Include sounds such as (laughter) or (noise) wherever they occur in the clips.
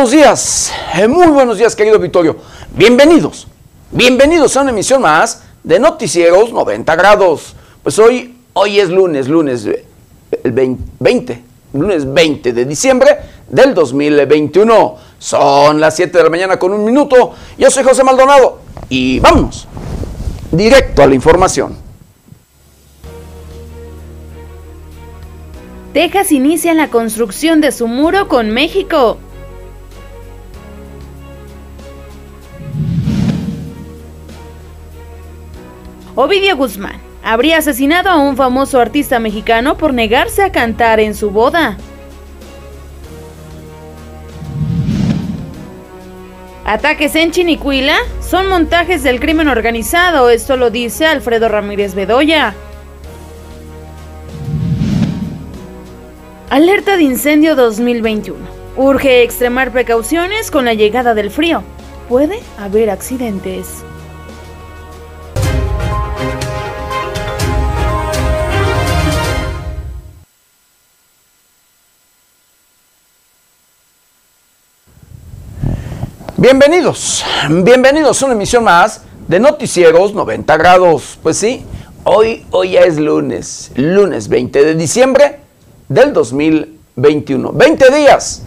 buenos días, eh, muy buenos días querido Victorio. Bienvenidos, bienvenidos a una emisión más de Noticieros 90 grados. Pues hoy, hoy es lunes, lunes eh, el 20, lunes 20 de diciembre del 2021. Son las 7 de la mañana con un minuto. Yo soy José Maldonado y vámonos directo a la información. Texas inicia la construcción de su muro con México. Ovidio Guzmán habría asesinado a un famoso artista mexicano por negarse a cantar en su boda. Ataques en Chinicuila son montajes del crimen organizado, esto lo dice Alfredo Ramírez Bedoya. Alerta de incendio 2021. Urge extremar precauciones con la llegada del frío. Puede haber accidentes. Bienvenidos, bienvenidos a una emisión más de Noticieros 90 grados. Pues sí, hoy, hoy ya es lunes, lunes 20 de diciembre del 2021. 20 días,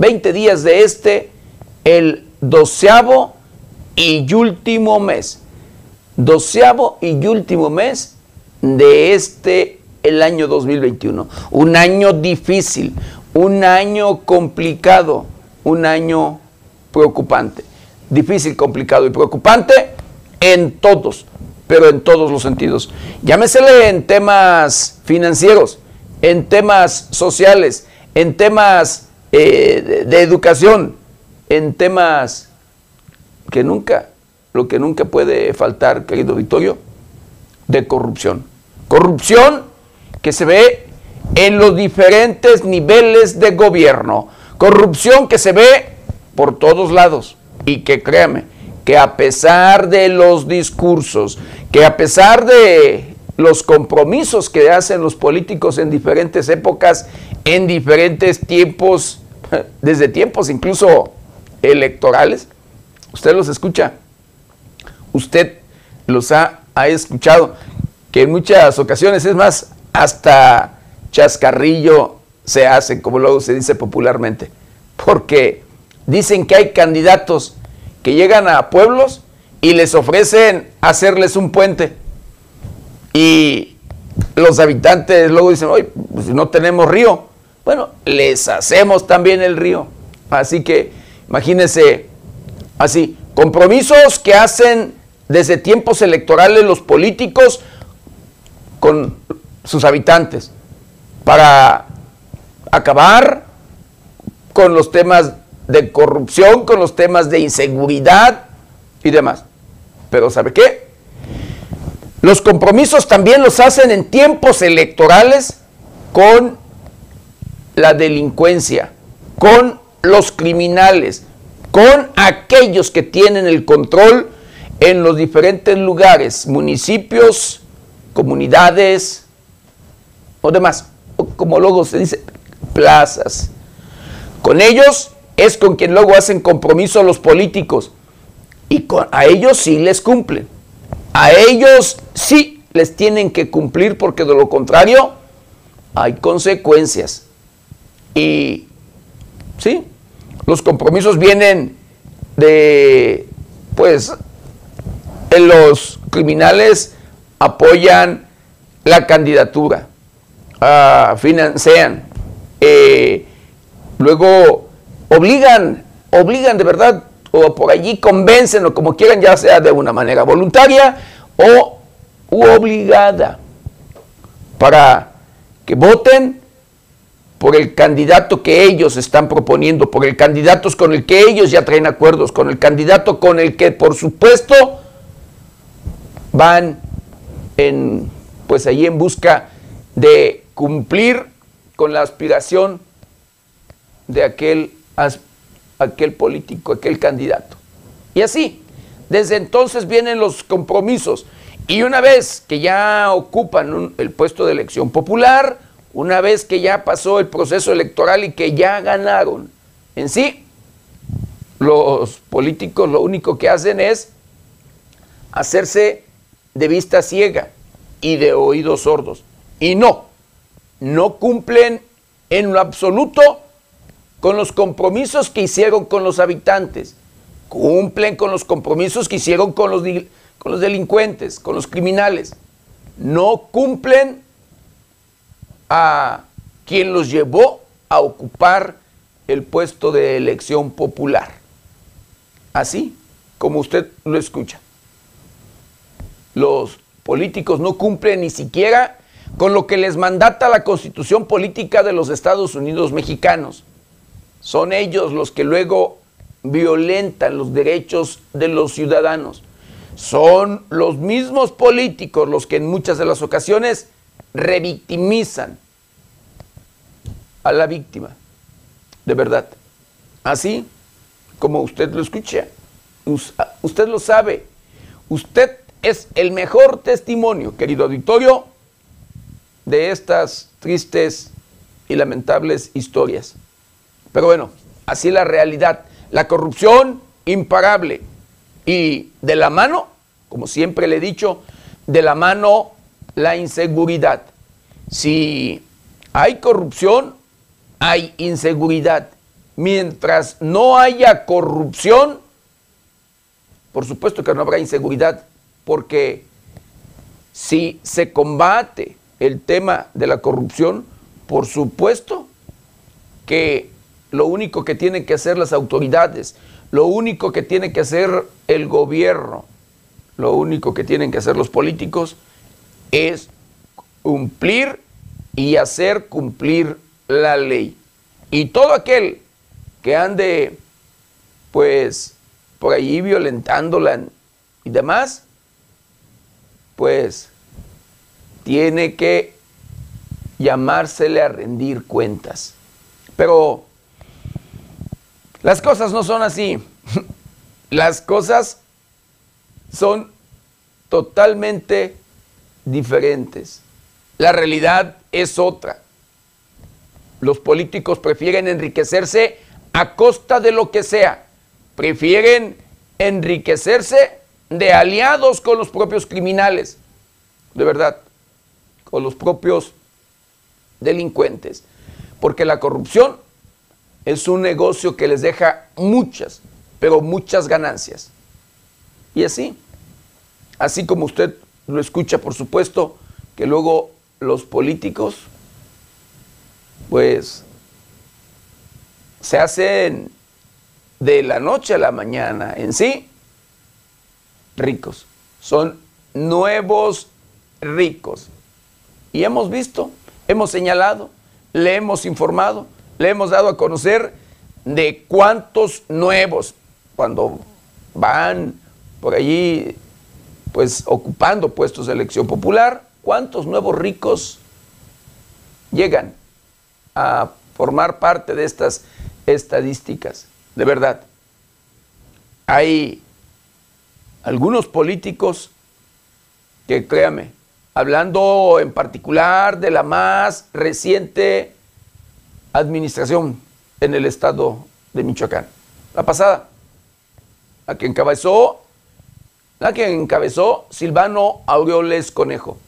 20 días de este, el doceavo y último mes. Doceavo y último mes de este, el año 2021. Un año difícil, un año complicado, un año preocupante. Difícil, complicado y preocupante en todos, pero en todos los sentidos. Llámesele en temas financieros, en temas sociales, en temas eh, de, educación, en temas que nunca, lo que nunca puede faltar, querido Victorio, de corrupción. Corrupción que se ve en los diferentes niveles de gobierno. Corrupción que se ve por todos lados. Y que créame, que a pesar de los discursos, que a pesar de los compromisos que hacen los políticos en diferentes épocas, en diferentes tiempos, (laughs) desde tiempos incluso electorales, usted los escucha, usted los ha, ha escuchado, que en muchas ocasiones es más, hasta chascarrillo se hace, como luego se dice popularmente, porque dicen que hay candidatos que llegan a pueblos y les ofrecen hacerles un puente. Y los habitantes luego dicen, oye, pues no tenemos río. Bueno, les hacemos también el río. Así que imagínense, así, compromisos que hacen desde tiempos electorales los políticos con sus habitantes para acabar con los temas de corrupción, con los temas de inseguridad y demás. Pero ¿sabe qué? Los compromisos también los hacen en tiempos electorales con la delincuencia, con los criminales, con aquellos que tienen el control en los diferentes lugares, municipios, comunidades o demás, como luego se dice, plazas. Con ellos es con quien luego hacen compromiso los políticos. Y a ellos sí les cumplen. A ellos sí les tienen que cumplir porque de lo contrario hay consecuencias. Y sí, los compromisos vienen de, pues, los criminales apoyan la candidatura, uh, financian, eh, luego obligan, obligan de verdad, o por allí convencen o como quieran, ya sea de una manera voluntaria o obligada, para que voten por el candidato que ellos están proponiendo, por el candidato con el que ellos ya traen acuerdos, con el candidato con el que por supuesto van en pues allí en busca de cumplir con la aspiración de aquel aquel político, aquel candidato. Y así, desde entonces vienen los compromisos. Y una vez que ya ocupan el puesto de elección popular, una vez que ya pasó el proceso electoral y que ya ganaron, en sí, los políticos lo único que hacen es hacerse de vista ciega y de oídos sordos. Y no, no cumplen en lo absoluto con los compromisos que hicieron con los habitantes. Cumplen con los compromisos que hicieron con los, con los delincuentes, con los criminales. No cumplen a quien los llevó a ocupar el puesto de elección popular. Así como usted lo escucha. Los políticos no cumplen ni siquiera con lo que les mandata la constitución política de los Estados Unidos mexicanos. Son ellos los que luego violentan los derechos de los ciudadanos. Son los mismos políticos los que en muchas de las ocasiones revictimizan a la víctima. De verdad. Así como usted lo escucha. Usted lo sabe. Usted es el mejor testimonio, querido auditorio, de estas tristes y lamentables historias. Pero bueno, así es la realidad. La corrupción imparable. Y de la mano, como siempre le he dicho, de la mano la inseguridad. Si hay corrupción, hay inseguridad. Mientras no haya corrupción, por supuesto que no habrá inseguridad, porque si se combate el tema de la corrupción, por supuesto que lo único que tienen que hacer las autoridades, lo único que tiene que hacer el gobierno, lo único que tienen que hacer los políticos es cumplir y hacer cumplir la ley. Y todo aquel que ande, pues, por ahí violentándola y demás, pues, tiene que llamársele a rendir cuentas. Pero las cosas no son así. (laughs) Las cosas son totalmente diferentes. La realidad es otra. Los políticos prefieren enriquecerse a costa de lo que sea. Prefieren enriquecerse de aliados con los propios criminales. De verdad, con los propios delincuentes. Porque la corrupción es un negocio que les deja muchas, pero muchas ganancias. Y así, así como usted lo escucha, por supuesto, que luego los políticos, pues, se hacen de la noche a la mañana en sí ricos. Son nuevos ricos. Y hemos visto, hemos señalado, le hemos informado, le hemos dado a conocer de cuántos nuevos, cuando van por allí, pues ocupando puestos de elección popular, cuántos nuevos ricos llegan a formar parte de estas estadísticas. De verdad, hay algunos políticos que, créame, hablando en particular de la más reciente administración en el estado de Michoacán. La pasada, la que encabezó, la que encabezó Silvano Aureoles Conejo.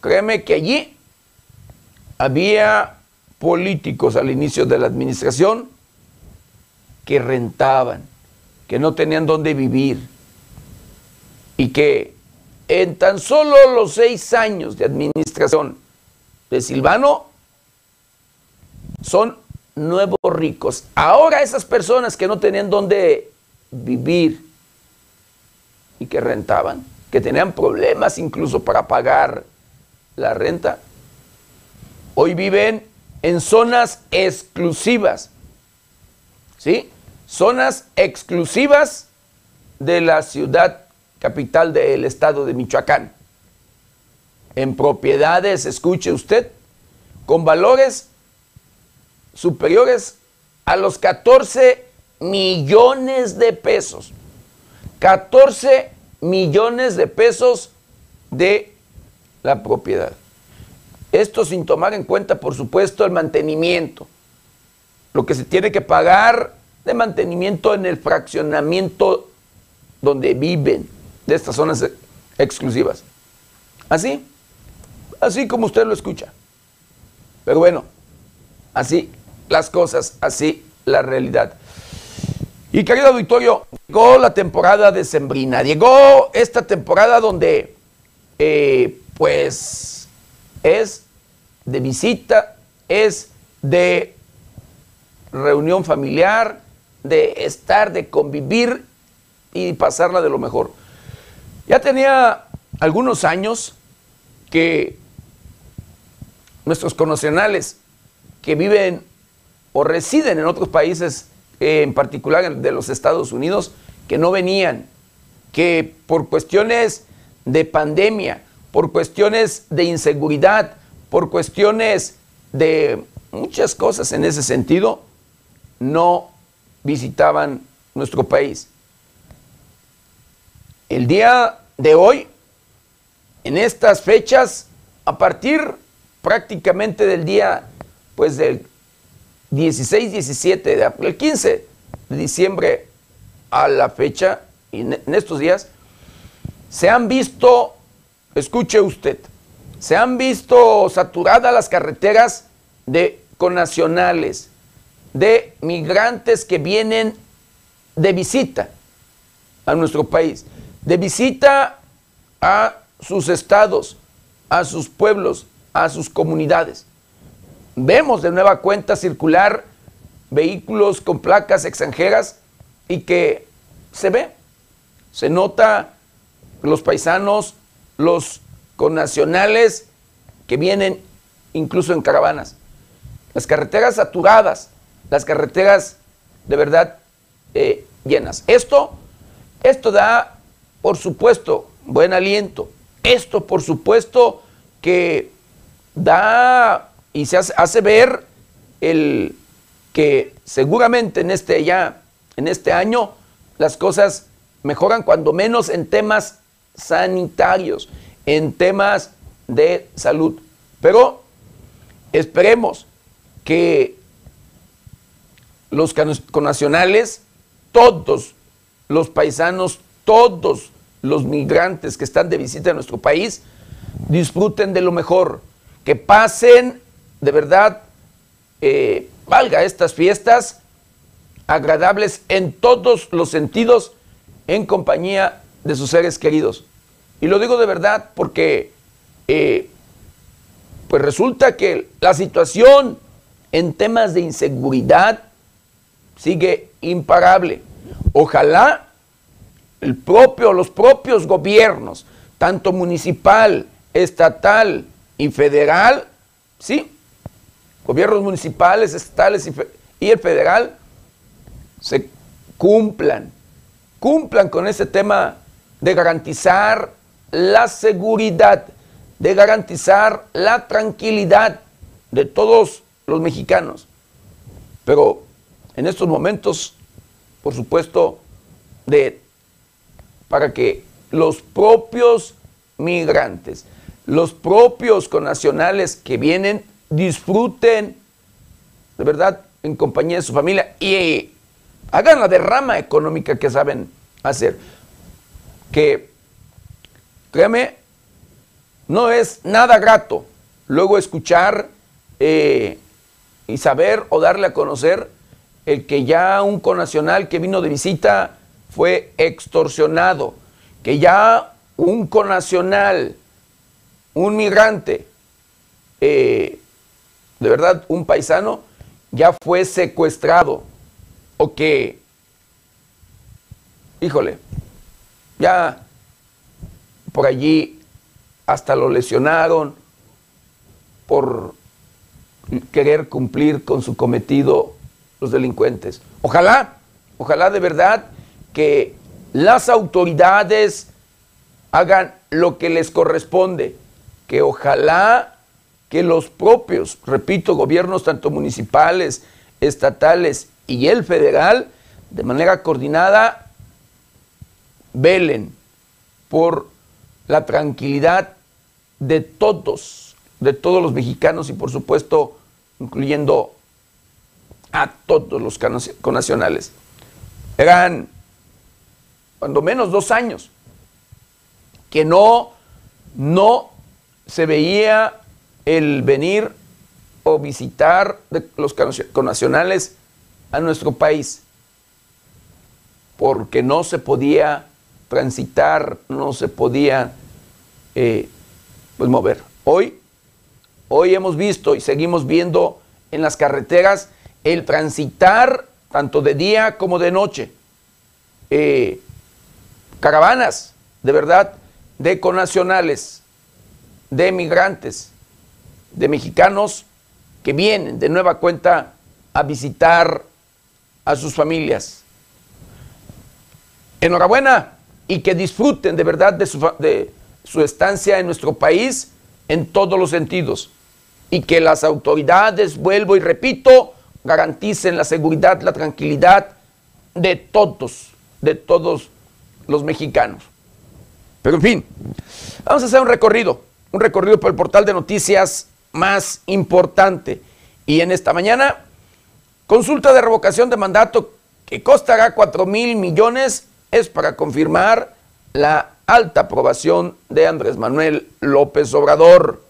Créeme que allí había políticos al inicio de la administración que rentaban, que no tenían dónde vivir y que en tan solo los seis años de administración de Silvano son nuevos ricos. Ahora esas personas que no tenían dónde vivir y que rentaban, que tenían problemas incluso para pagar la renta, hoy viven en zonas exclusivas. ¿Sí? Zonas exclusivas de la ciudad capital del estado de Michoacán. En propiedades, escuche usted, con valores superiores a los 14 millones de pesos. 14 millones de pesos de la propiedad. Esto sin tomar en cuenta, por supuesto, el mantenimiento. Lo que se tiene que pagar de mantenimiento en el fraccionamiento donde viven, de estas zonas exclusivas. Así, así como usted lo escucha. Pero bueno, así las cosas, así la realidad. Y querido auditorio, llegó la temporada de Sembrina, llegó esta temporada donde, eh, pues, es de visita, es de reunión familiar, de estar, de convivir y pasarla de lo mejor. Ya tenía algunos años que nuestros connacionales que viven o residen en otros países, en particular de los Estados Unidos, que no venían, que por cuestiones de pandemia, por cuestiones de inseguridad, por cuestiones de muchas cosas en ese sentido, no visitaban nuestro país. El día de hoy, en estas fechas, a partir prácticamente del día, pues del 16, 17, de, el 15 de diciembre a la fecha, en estos días, se han visto, escuche usted, se han visto saturadas las carreteras de conacionales, de migrantes que vienen de visita a nuestro país, de visita a sus estados, a sus pueblos, a sus comunidades. Vemos de nueva cuenta circular vehículos con placas extranjeras y que se ve, se nota los paisanos, los connacionales que vienen incluso en caravanas. Las carreteras saturadas, las carreteras de verdad eh, llenas. Esto, esto da, por supuesto, buen aliento. Esto, por supuesto, que da y se hace, ver el que seguramente en este ya, en este año, las cosas mejoran cuando menos en temas sanitarios, en temas de salud. Pero esperemos que los connacionales, todos los paisanos, todos los migrantes que están de visita en nuestro país, disfruten de lo mejor, que pasen de verdad, eh, valga estas fiestas agradables en todos los sentidos en compañía de sus seres queridos. Y lo digo de verdad porque eh, pues resulta que la situación en temas de inseguridad sigue imparable. Ojalá el propio, los propios gobiernos, tanto municipal, estatal y federal, sí, gobiernos municipales, estatales y, el federal, se cumplan, cumplan con ese tema de garantizar la seguridad, de garantizar la tranquilidad de todos los mexicanos. Pero en estos momentos, por supuesto, de para que los propios migrantes, los propios connacionales que vienen disfruten de verdad en compañía de su familia y hagan la derrama económica que saben hacer. Que, créeme, no es nada grato luego escuchar eh, y saber o darle a conocer el que ya un conacional que vino de visita fue extorsionado, que ya un conacional, un migrante, eh, de verdad un paisano, ya fue secuestrado, o que, híjole, ya por allí hasta lo lesionaron por querer cumplir con su cometido los delincuentes. Ojalá, ojalá de verdad que las autoridades hagan lo que les corresponde, que ojalá que los propios, repito, gobiernos tanto municipales, estatales y el federal, de manera coordinada, velen por la tranquilidad de todos, de todos los mexicanos y por supuesto incluyendo a todos los conacionales. Eran, cuando menos, dos años que no, no se veía el venir o visitar de los conacionales a nuestro país, porque no se podía transitar, no se podía eh, pues mover. Hoy, hoy hemos visto y seguimos viendo en las carreteras el transitar tanto de día como de noche. Eh, caravanas, de verdad, de conacionales, de migrantes, de mexicanos que vienen de nueva cuenta a visitar a sus familias. Enhorabuena y que disfruten de verdad de su, de su estancia en nuestro país en todos los sentidos. Y que las autoridades, vuelvo y repito, garanticen la seguridad, la tranquilidad de todos, de todos los mexicanos. Pero en fin, vamos a hacer un recorrido, un recorrido por el portal de noticias más importante. Y en esta mañana, consulta de revocación de mandato que costará 4 mil millones es para confirmar la alta aprobación de Andrés Manuel López Obrador.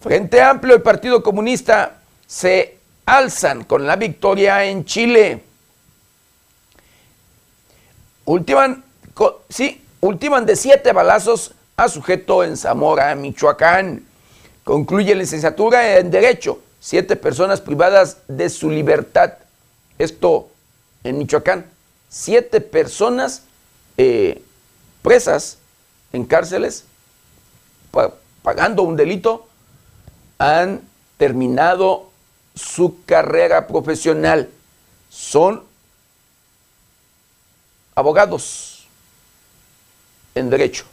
Frente Amplio y Partido Comunista se alzan con la victoria en Chile. Ultiman, sí, ultiman de siete balazos a sujeto en Zamora, Michoacán. Concluye licenciatura en Derecho. Siete personas privadas de su libertad. Esto en Michoacán. Siete personas eh, presas en cárceles pagando un delito han terminado su carrera profesional. Son abogados en derecho.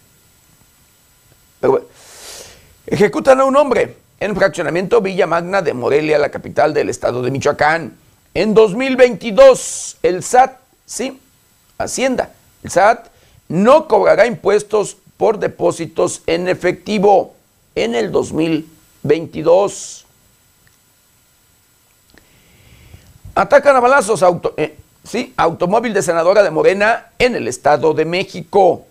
Ejecutan a un hombre en fraccionamiento Villa Magna de Morelia, la capital del estado de Michoacán. En 2022, el SAT, sí, Hacienda, el SAT no cobrará impuestos por depósitos en efectivo en el 2022. Atacan a balazos auto, eh, sí, automóvil de senadora de Morena en el Estado de México.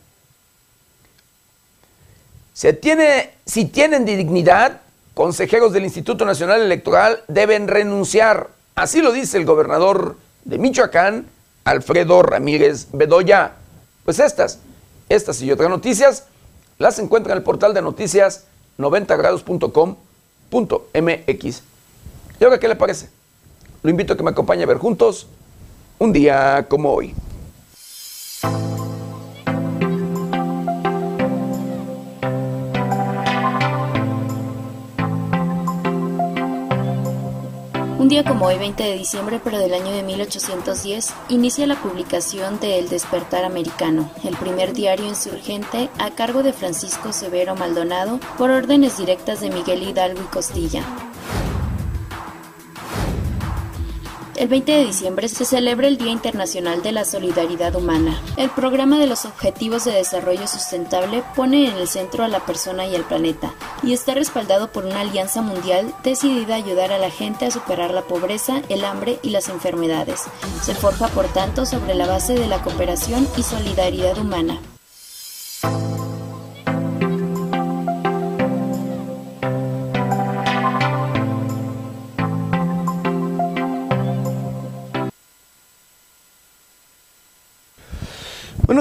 Se tiene, si tienen dignidad, consejeros del Instituto Nacional Electoral deben renunciar. Así lo dice el gobernador de Michoacán, Alfredo Ramírez Bedoya. Pues estas, estas y otras noticias las encuentran en el portal de noticias 90grados.com.mx. ¿Y ahora qué le parece? Lo invito a que me acompañe a ver juntos un día como hoy. Un día como hoy, 20 de diciembre, pero del año de 1810, inicia la publicación de El Despertar Americano, el primer diario insurgente a cargo de Francisco Severo Maldonado por órdenes directas de Miguel Hidalgo y Costilla. El 20 de diciembre se celebra el Día Internacional de la Solidaridad Humana. El programa de los Objetivos de Desarrollo Sustentable pone en el centro a la persona y al planeta, y está respaldado por una alianza mundial decidida a ayudar a la gente a superar la pobreza, el hambre y las enfermedades. Se forja, por tanto, sobre la base de la cooperación y solidaridad humana.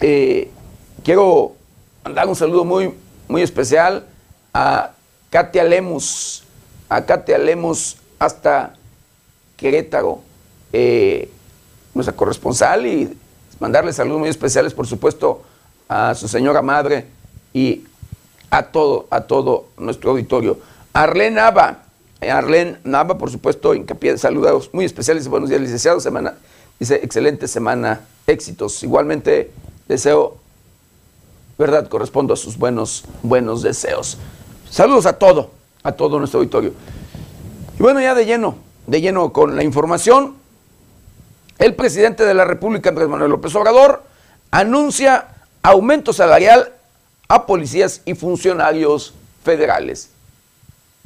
eh, quiero mandar un saludo muy, muy especial a Katia Lemus, a Katia Lemus hasta Querétaro, eh, nuestra corresponsal, y mandarle saludos muy especiales, por supuesto, a su señora madre y a todo, a todo nuestro auditorio. Arlene Ava, Arlene Nava, por supuesto, hincapié saludos muy especiales. Buenos días, licenciado. Semana, dice, excelente semana, éxitos. Igualmente, deseo, verdad, correspondo a sus buenos, buenos deseos. Saludos a todo, a todo nuestro auditorio. Y bueno, ya de lleno, de lleno con la información, el presidente de la República, Andrés Manuel López Obrador, anuncia aumento salarial a policías y funcionarios federales.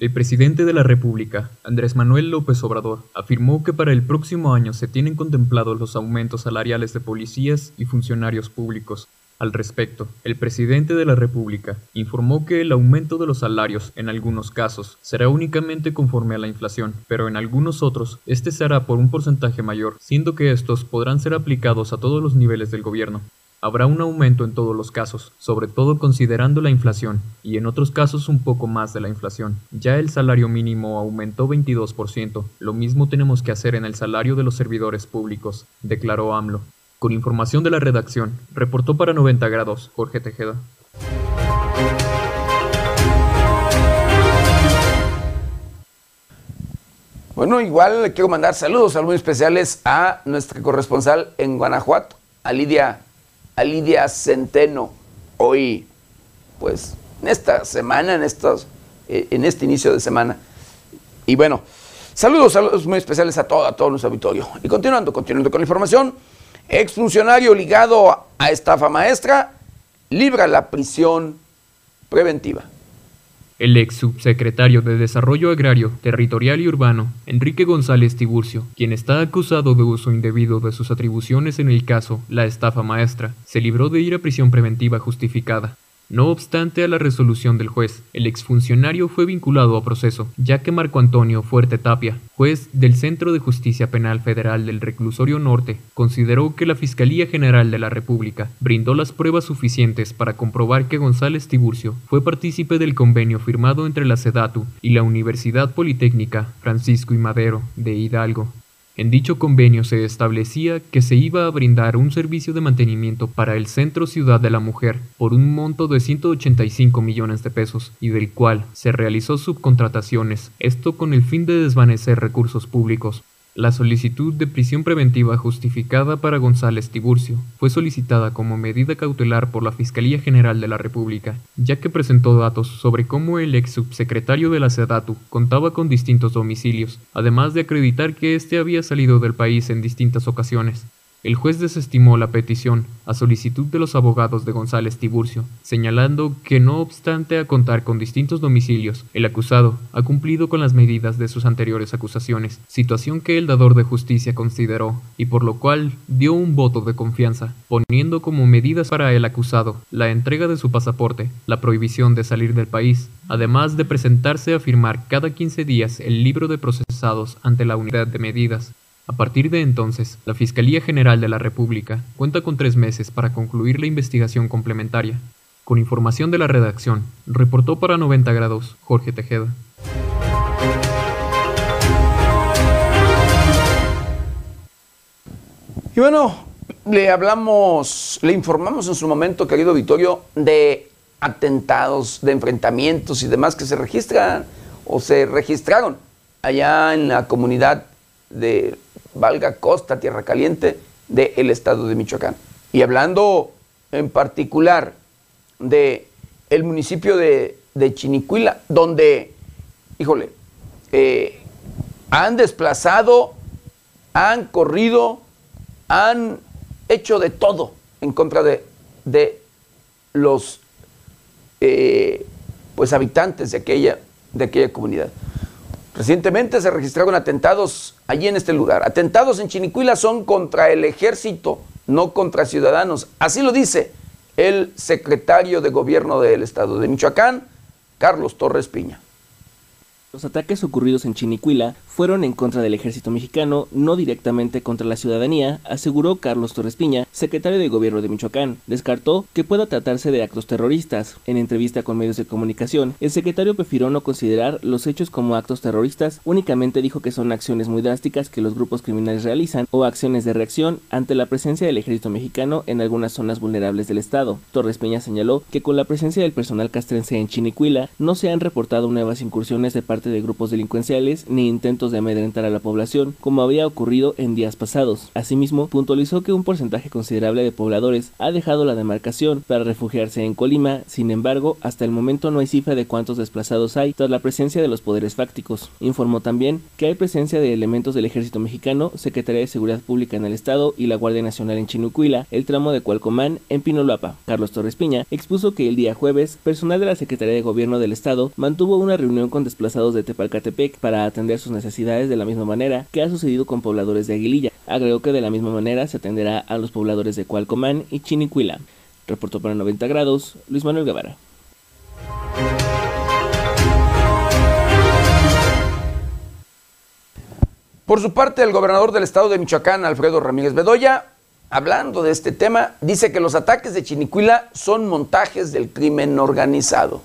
El presidente de la República, Andrés Manuel López Obrador, afirmó que para el próximo año se tienen contemplados los aumentos salariales de policías y funcionarios públicos. Al respecto, el presidente de la República informó que el aumento de los salarios en algunos casos será únicamente conforme a la inflación, pero en algunos otros este será por un porcentaje mayor, siendo que estos podrán ser aplicados a todos los niveles del gobierno. Habrá un aumento en todos los casos, sobre todo considerando la inflación, y en otros casos un poco más de la inflación. Ya el salario mínimo aumentó 22%, lo mismo tenemos que hacer en el salario de los servidores públicos, declaró AMLO. Con información de la redacción, reportó para 90 grados Jorge Tejeda. Bueno, igual le quiero mandar saludos muy especiales a nuestra corresponsal en Guanajuato, a Lidia a Lidia Centeno hoy, pues, en esta semana, en, estos, eh, en este inicio de semana. Y bueno, saludos, saludos muy especiales a todo, a todo nuestro auditorio. Y continuando, continuando con la información, exfuncionario ligado a estafa maestra libra la prisión preventiva. El ex subsecretario de Desarrollo Agrario, Territorial y Urbano, Enrique González Tiburcio, quien está acusado de uso indebido de sus atribuciones en el caso La Estafa Maestra, se libró de ir a prisión preventiva justificada. No obstante a la resolución del juez, el exfuncionario fue vinculado a proceso, ya que Marco Antonio Fuerte Tapia, juez del Centro de Justicia Penal Federal del Reclusorio Norte, consideró que la Fiscalía General de la República brindó las pruebas suficientes para comprobar que González Tiburcio fue partícipe del convenio firmado entre la SEDATU y la Universidad Politécnica Francisco y Madero de Hidalgo en dicho convenio se establecía que se iba a brindar un servicio de mantenimiento para el Centro Ciudad de la Mujer por un monto de 185 millones de pesos y del cual se realizó subcontrataciones, esto con el fin de desvanecer recursos públicos. La solicitud de prisión preventiva justificada para González Tiburcio fue solicitada como medida cautelar por la Fiscalía General de la República, ya que presentó datos sobre cómo el ex subsecretario de la SEDATU contaba con distintos domicilios, además de acreditar que éste había salido del país en distintas ocasiones. El juez desestimó la petición a solicitud de los abogados de González Tiburcio, señalando que no obstante a contar con distintos domicilios, el acusado ha cumplido con las medidas de sus anteriores acusaciones, situación que el dador de justicia consideró y por lo cual dio un voto de confianza, poniendo como medidas para el acusado la entrega de su pasaporte, la prohibición de salir del país, además de presentarse a firmar cada 15 días el libro de procesados ante la unidad de medidas, a partir de entonces, la Fiscalía General de la República cuenta con tres meses para concluir la investigación complementaria. Con información de la redacción, reportó para 90 grados Jorge Tejeda. Y bueno, le hablamos, le informamos en su momento, querido Vittorio, de atentados, de enfrentamientos y demás que se registran o se registraron allá en la comunidad de valga costa, tierra caliente del estado de Michoacán. Y hablando en particular de el municipio de, Chinicuila, donde, híjole, eh, han desplazado, han corrido, han hecho de todo en contra de, de los eh, pues habitantes de aquella, de aquella comunidad. Recientemente se registraron atentados allí en este lugar. Atentados en Chinicuila son contra el ejército, no contra ciudadanos. Así lo dice el secretario de gobierno del estado de Michoacán, Carlos Torres Piña. Los ataques ocurridos en Chinicuila fueron en contra del ejército mexicano, no directamente contra la ciudadanía, aseguró Carlos Torres Piña, secretario de Gobierno de Michoacán. Descartó que pueda tratarse de actos terroristas. En entrevista con medios de comunicación, el secretario prefirió no considerar los hechos como actos terroristas, únicamente dijo que son acciones muy drásticas que los grupos criminales realizan o acciones de reacción ante la presencia del ejército mexicano en algunas zonas vulnerables del estado. Torres Piña señaló que con la presencia del personal castrense en Chinicuila no se han reportado nuevas incursiones de parte de grupos delincuenciales ni intentos de amedrentar a la población, como había ocurrido en días pasados. Asimismo, puntualizó que un porcentaje considerable de pobladores ha dejado la demarcación para refugiarse en Colima, sin embargo, hasta el momento no hay cifra de cuántos desplazados hay tras la presencia de los poderes fácticos. Informó también que hay presencia de elementos del ejército mexicano, Secretaría de Seguridad Pública en el Estado y la Guardia Nacional en Chinucuila, el tramo de Cualcomán en Pinolapa. Carlos Torres Piña expuso que el día jueves, personal de la Secretaría de Gobierno del Estado mantuvo una reunión con desplazados de Tepalcatepec para atender sus necesidades de la misma manera que ha sucedido con pobladores de Aguililla. Agregó que de la misma manera se atenderá a los pobladores de Cualcomán y Chinicuila. Reportó para 90 grados Luis Manuel Guevara. Por su parte, el gobernador del estado de Michoacán, Alfredo Ramírez Bedoya, hablando de este tema, dice que los ataques de Chinicuila son montajes del crimen organizado.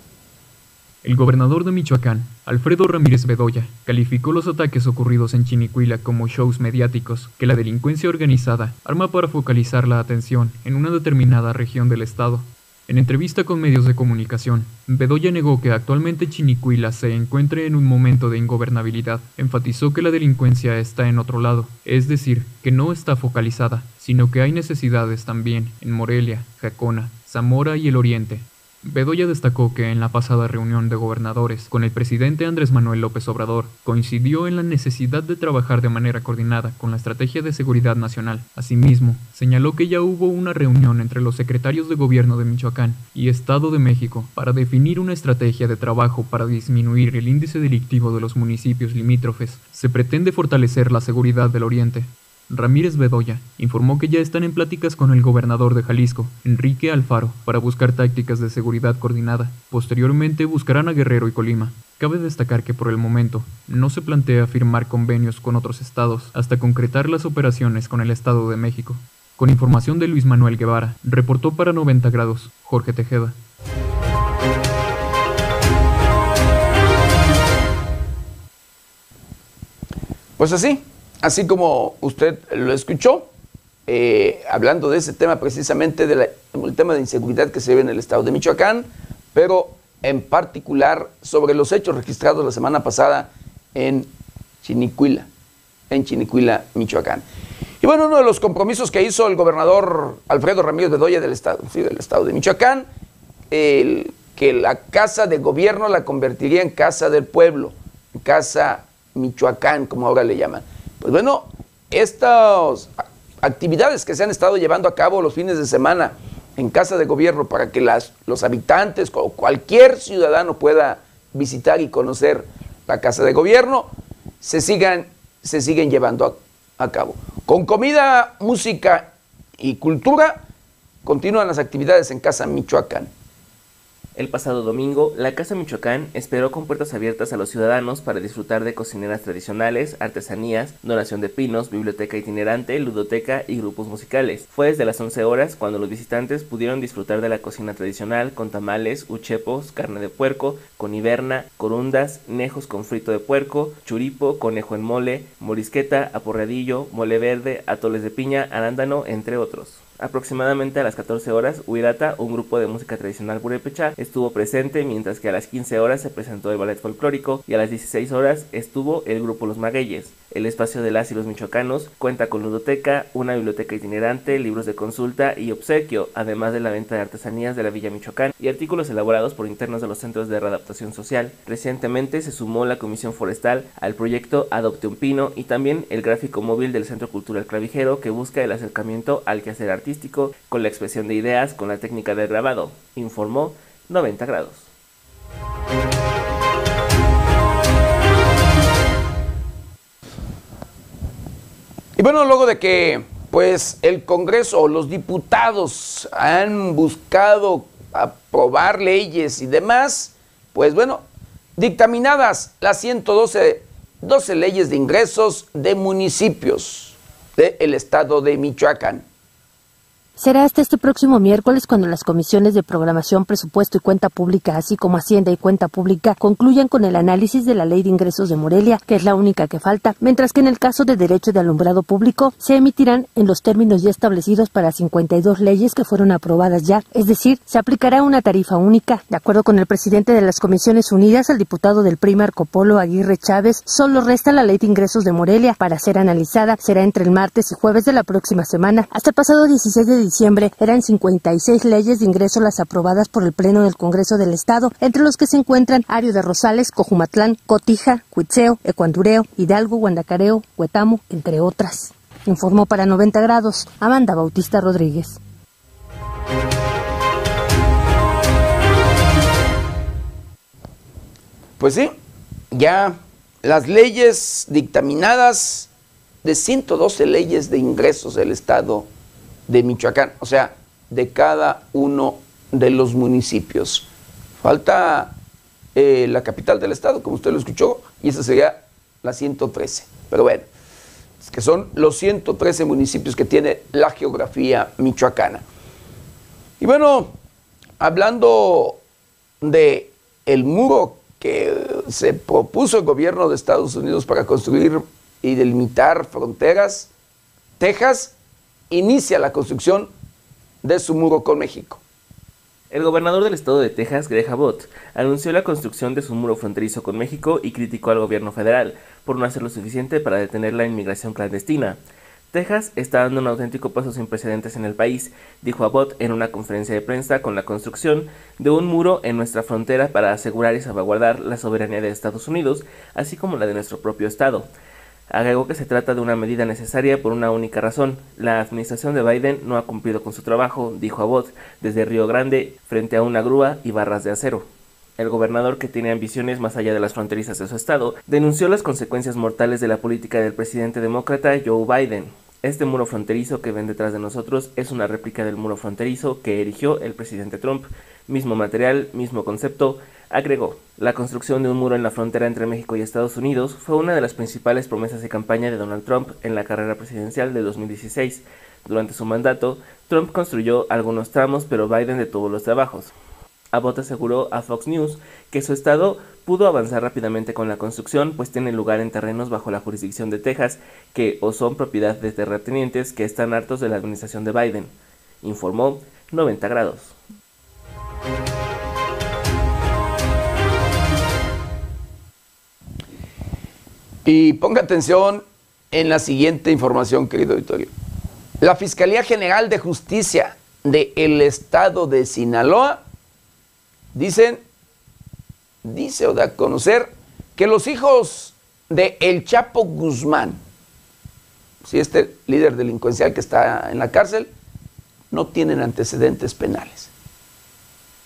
El gobernador de Michoacán, Alfredo Ramírez Bedoya, calificó los ataques ocurridos en Chinicuila como shows mediáticos que la delincuencia organizada arma para focalizar la atención en una determinada región del estado. En entrevista con medios de comunicación, Bedoya negó que actualmente Chinicuila se encuentre en un momento de ingobernabilidad. Enfatizó que la delincuencia está en otro lado, es decir, que no está focalizada, sino que hay necesidades también en Morelia, Jacona, Zamora y el Oriente, Bedoya destacó que en la pasada reunión de gobernadores con el presidente Andrés Manuel López Obrador coincidió en la necesidad de trabajar de manera coordinada con la estrategia de seguridad nacional. Asimismo, señaló que ya hubo una reunión entre los secretarios de gobierno de Michoacán y Estado de México para definir una estrategia de trabajo para disminuir el índice delictivo de los municipios limítrofes. Se pretende fortalecer la seguridad del Oriente, Ramírez Bedoya informó que ya están en pláticas con el gobernador de Jalisco, Enrique Alfaro, para buscar tácticas de seguridad coordinada. Posteriormente buscarán a Guerrero y Colima. Cabe destacar que por el momento no se plantea firmar convenios con otros estados hasta concretar las operaciones con el Estado de México. Con información de Luis Manuel Guevara, reportó para 90 grados Jorge Tejeda. Pues así, así como usted lo escuchó, eh, hablando de ese tema precisamente, del tema de inseguridad que se ve en el estado de Michoacán, pero en particular sobre los hechos registrados la semana pasada en Chinicuila, en Chinicuila, Michoacán. Y bueno, uno de los compromisos que hizo el gobernador Alfredo Ramírez Bedoya del estado, sí, del estado de Michoacán, que la casa de gobierno la convertiría en casa del pueblo, casa Michoacán, como ahora le llaman. Pues bueno, estas actividades que se han estado llevando a cabo los fines de semana en casa de gobierno para que las, los habitantes o cualquier ciudadano pueda visitar y conocer la casa de gobierno, se, sigan, se siguen llevando a, a cabo. Con comida, música y cultura, continúan las actividades en Casa Michoacán. El pasado domingo, la Casa Michoacán esperó con puertas abiertas a los ciudadanos para disfrutar de cocineras tradicionales, artesanías, donación de pinos, biblioteca itinerante, ludoteca y grupos musicales. Fue desde las 11 horas cuando los visitantes pudieron disfrutar de la cocina tradicional con tamales, uchepos, carne de puerco, con hiberna, corundas, nejos con frito de puerco, churipo, conejo en mole, morisqueta, aporreadillo, mole verde, atoles de piña, arándano, entre otros. Aproximadamente a las 14 horas, Huirata, un grupo de música tradicional purépecha, estuvo presente, mientras que a las 15 horas se presentó el ballet folclórico y a las 16 horas estuvo el grupo Los Magueyes. El espacio de las y los michoacanos cuenta con ludoteca, una biblioteca itinerante, libros de consulta y obsequio, además de la venta de artesanías de la Villa Michoacán y artículos elaborados por internos de los centros de readaptación social. Recientemente se sumó la Comisión Forestal al proyecto Adopte un Pino y también el gráfico móvil del Centro Cultural Clavijero que busca el acercamiento al quehacer artístico con la expresión de ideas con la técnica del grabado, informó 90 grados. Y bueno, luego de que pues el Congreso los diputados han buscado aprobar leyes y demás, pues bueno, dictaminadas las 112 12 leyes de ingresos de municipios del estado de Michoacán. Será hasta este próximo miércoles cuando las comisiones de programación, presupuesto y cuenta pública, así como Hacienda y cuenta pública, concluyan con el análisis de la ley de ingresos de Morelia, que es la única que falta, mientras que en el caso de derecho de alumbrado público se emitirán en los términos ya establecidos para 52 leyes que fueron aprobadas ya, es decir, se aplicará una tarifa única. De acuerdo con el presidente de las Comisiones Unidas, el diputado del PRI Marco Polo Aguirre Chávez, solo resta la ley de ingresos de Morelia para ser analizada. Será entre el martes y jueves de la próxima semana. Hasta el pasado 16 de diciembre eran 56 leyes de ingreso las aprobadas por el Pleno del Congreso del Estado, entre los que se encuentran Ario de Rosales, Cojumatlán, Cotija, Cuitzeo, Ecuandureo, Hidalgo, Guandacareo, Huetamo, entre otras. Informó para 90 grados Amanda Bautista Rodríguez. Pues sí, ya las leyes dictaminadas de 112 leyes de ingresos del Estado de Michoacán, o sea, de cada uno de los municipios. Falta eh, la capital del Estado, como usted lo escuchó, y esa sería la 113. Pero bueno, que son los 113 municipios que tiene la geografía michoacana. Y bueno, hablando de el muro que se propuso el gobierno de Estados Unidos para construir y delimitar fronteras, Texas inicia la construcción de su muro con México. El gobernador del estado de Texas, Greg Abbott, anunció la construcción de su muro fronterizo con México y criticó al gobierno federal por no hacer lo suficiente para detener la inmigración clandestina. Texas está dando un auténtico paso sin precedentes en el país, dijo Abbott en una conferencia de prensa con la construcción de un muro en nuestra frontera para asegurar y salvaguardar la soberanía de Estados Unidos, así como la de nuestro propio estado. Agregó que se trata de una medida necesaria por una única razón. La administración de Biden no ha cumplido con su trabajo, dijo Abbott, desde Río Grande, frente a una grúa y barras de acero. El gobernador, que tiene ambiciones más allá de las fronterizas de su estado, denunció las consecuencias mortales de la política del presidente demócrata Joe Biden. Este muro fronterizo que ven detrás de nosotros es una réplica del muro fronterizo que erigió el presidente Trump. Mismo material, mismo concepto, agregó. La construcción de un muro en la frontera entre México y Estados Unidos fue una de las principales promesas de campaña de Donald Trump en la carrera presidencial de 2016. Durante su mandato, Trump construyó algunos tramos, pero Biden detuvo los trabajos. Abbott aseguró a Fox News que su estado pudo avanzar rápidamente con la construcción, pues tiene lugar en terrenos bajo la jurisdicción de Texas, que o son propiedad de terratenientes que están hartos de la administración de Biden, informó 90 grados. Y ponga atención en la siguiente información, querido auditorio. La Fiscalía General de Justicia del Estado de Sinaloa dicen, dice o da a conocer que los hijos de El Chapo Guzmán, si este líder delincuencial que está en la cárcel, no tienen antecedentes penales.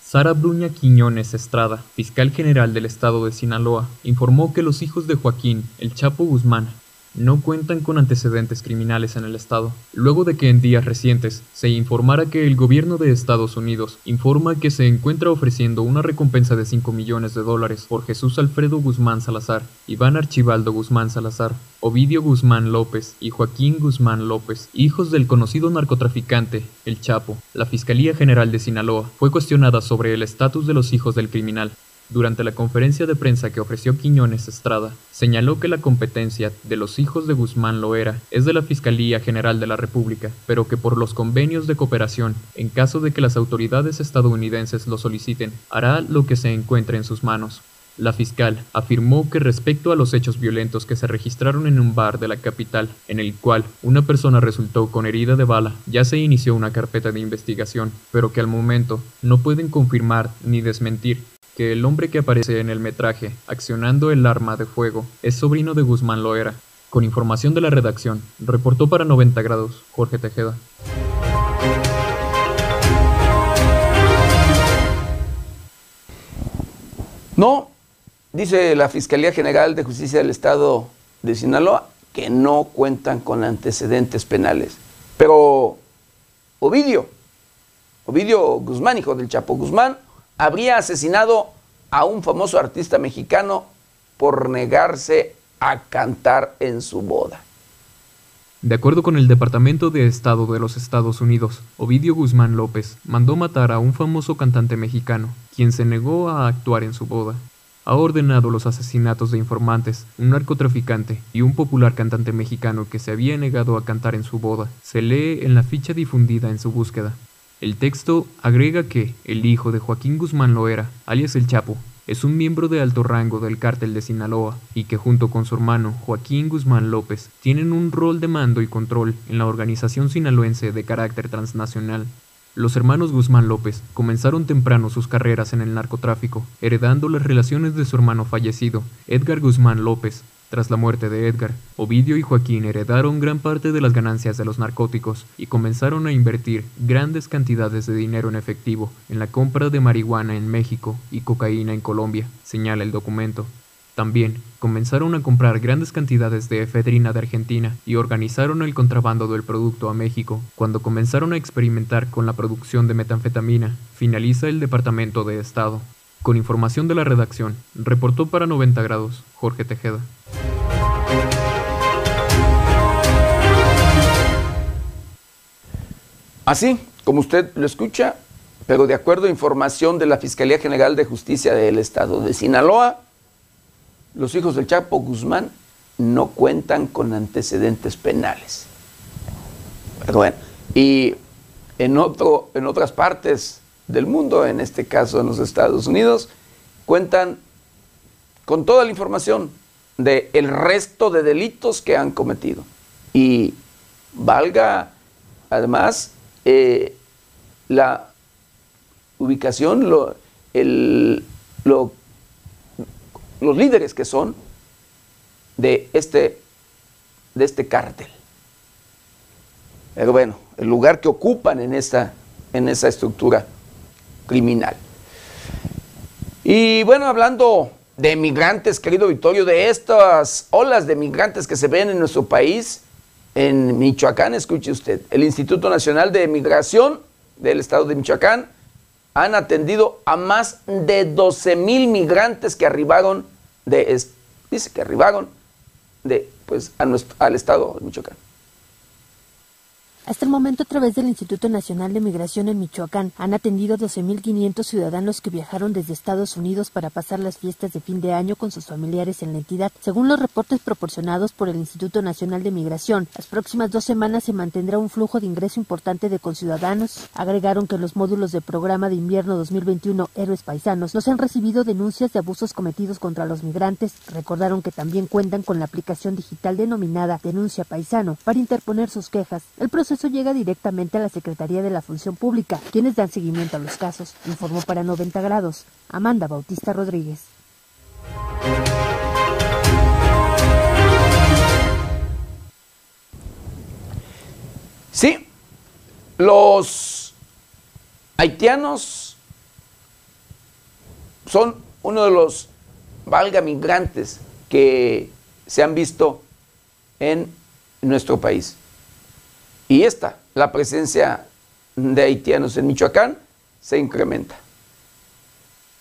Sara Bruña Quiñones Estrada, fiscal general del estado de Sinaloa, informó que los hijos de Joaquín, el Chapo Guzmán, no cuentan con antecedentes criminales en el Estado, luego de que en días recientes se informara que el gobierno de Estados Unidos informa que se encuentra ofreciendo una recompensa de 5 millones de dólares por Jesús Alfredo Guzmán Salazar, Iván Archibaldo Guzmán Salazar, Ovidio Guzmán López y Joaquín Guzmán López, hijos del conocido narcotraficante, El Chapo. La Fiscalía General de Sinaloa fue cuestionada sobre el estatus de los hijos del criminal, durante la conferencia de prensa que ofreció Quiñones Estrada, señaló que la competencia de los hijos de Guzmán Loera es de la Fiscalía General de la República, pero que por los convenios de cooperación, en caso de que las autoridades estadounidenses lo soliciten, hará lo que se encuentre en sus manos. La fiscal afirmó que respecto a los hechos violentos que se registraron en un bar de la capital, en el cual una persona resultó con herida de bala, ya se inició una carpeta de investigación, pero que al momento no pueden confirmar ni desmentir que el hombre que aparece en el metraje accionando el arma de fuego es sobrino de Guzmán Loera. Con información de la redacción, reportó para 90 grados Jorge Tejeda. No, dice la Fiscalía General de Justicia del Estado de Sinaloa, que no cuentan con antecedentes penales. Pero Ovidio, Ovidio Guzmán, hijo del Chapo Guzmán, habría asesinado a un famoso artista mexicano por negarse a cantar en su boda. De acuerdo con el Departamento de Estado de los Estados Unidos, Ovidio Guzmán López mandó matar a un famoso cantante mexicano, quien se negó a actuar en su boda. Ha ordenado los asesinatos de informantes, un narcotraficante y un popular cantante mexicano que se había negado a cantar en su boda. Se lee en la ficha difundida en su búsqueda. El texto agrega que el hijo de Joaquín Guzmán Loera, alias El Chapo, es un miembro de alto rango del cártel de Sinaloa y que junto con su hermano Joaquín Guzmán López tienen un rol de mando y control en la organización sinaloense de carácter transnacional. Los hermanos Guzmán López comenzaron temprano sus carreras en el narcotráfico, heredando las relaciones de su hermano fallecido, Edgar Guzmán López, tras la muerte de Edgar, Ovidio y Joaquín heredaron gran parte de las ganancias de los narcóticos y comenzaron a invertir grandes cantidades de dinero en efectivo en la compra de marihuana en México y cocaína en Colombia, señala el documento. También comenzaron a comprar grandes cantidades de efedrina de Argentina y organizaron el contrabando del producto a México. Cuando comenzaron a experimentar con la producción de metanfetamina, finaliza el Departamento de Estado. Con información de la redacción, reportó para 90 grados Jorge Tejeda. Así, como usted lo escucha, pero de acuerdo a información de la Fiscalía General de Justicia del Estado de Sinaloa, los hijos del Chapo Guzmán no cuentan con antecedentes penales. Pero bueno, y en, otro, en otras partes del mundo, en este caso en los Estados Unidos, cuentan con toda la información del el resto de delitos que han cometido. Y valga además eh, la ubicación, los líderes que son de este, de este cártel. Pero bueno, el lugar que ocupan en esa, en esa estructura criminal. Y bueno, hablando de migrantes, querido Victorio, de estas olas de migrantes que se ven en nuestro país, en Michoacán, escuche usted, el Instituto Nacional de Migración del Estado de Michoacán han atendido a más de 12 mil migrantes que arribaron de, dice que arribaron de, pues, al Estado de Michoacán. Hasta el momento, a través del Instituto Nacional de Migración en Michoacán, han atendido 12.500 ciudadanos que viajaron desde Estados Unidos para pasar las fiestas de fin de año con sus familiares en la entidad. Según los reportes proporcionados por el Instituto Nacional de Migración, las próximas dos semanas se mantendrá un flujo de ingreso importante de conciudadanos. Agregaron que los módulos del programa de invierno 2021 Héroes Paisanos no se han recibido denuncias de abusos cometidos contra los migrantes. Recordaron que también cuentan con la aplicación digital denominada Denuncia Paisano para interponer sus quejas. El proceso eso llega directamente a la Secretaría de la Función Pública, quienes dan seguimiento a los casos, informó para 90 grados Amanda Bautista Rodríguez. Sí, los haitianos son uno de los valga migrantes que se han visto en nuestro país. Y esta, la presencia de haitianos en Michoacán, se incrementa.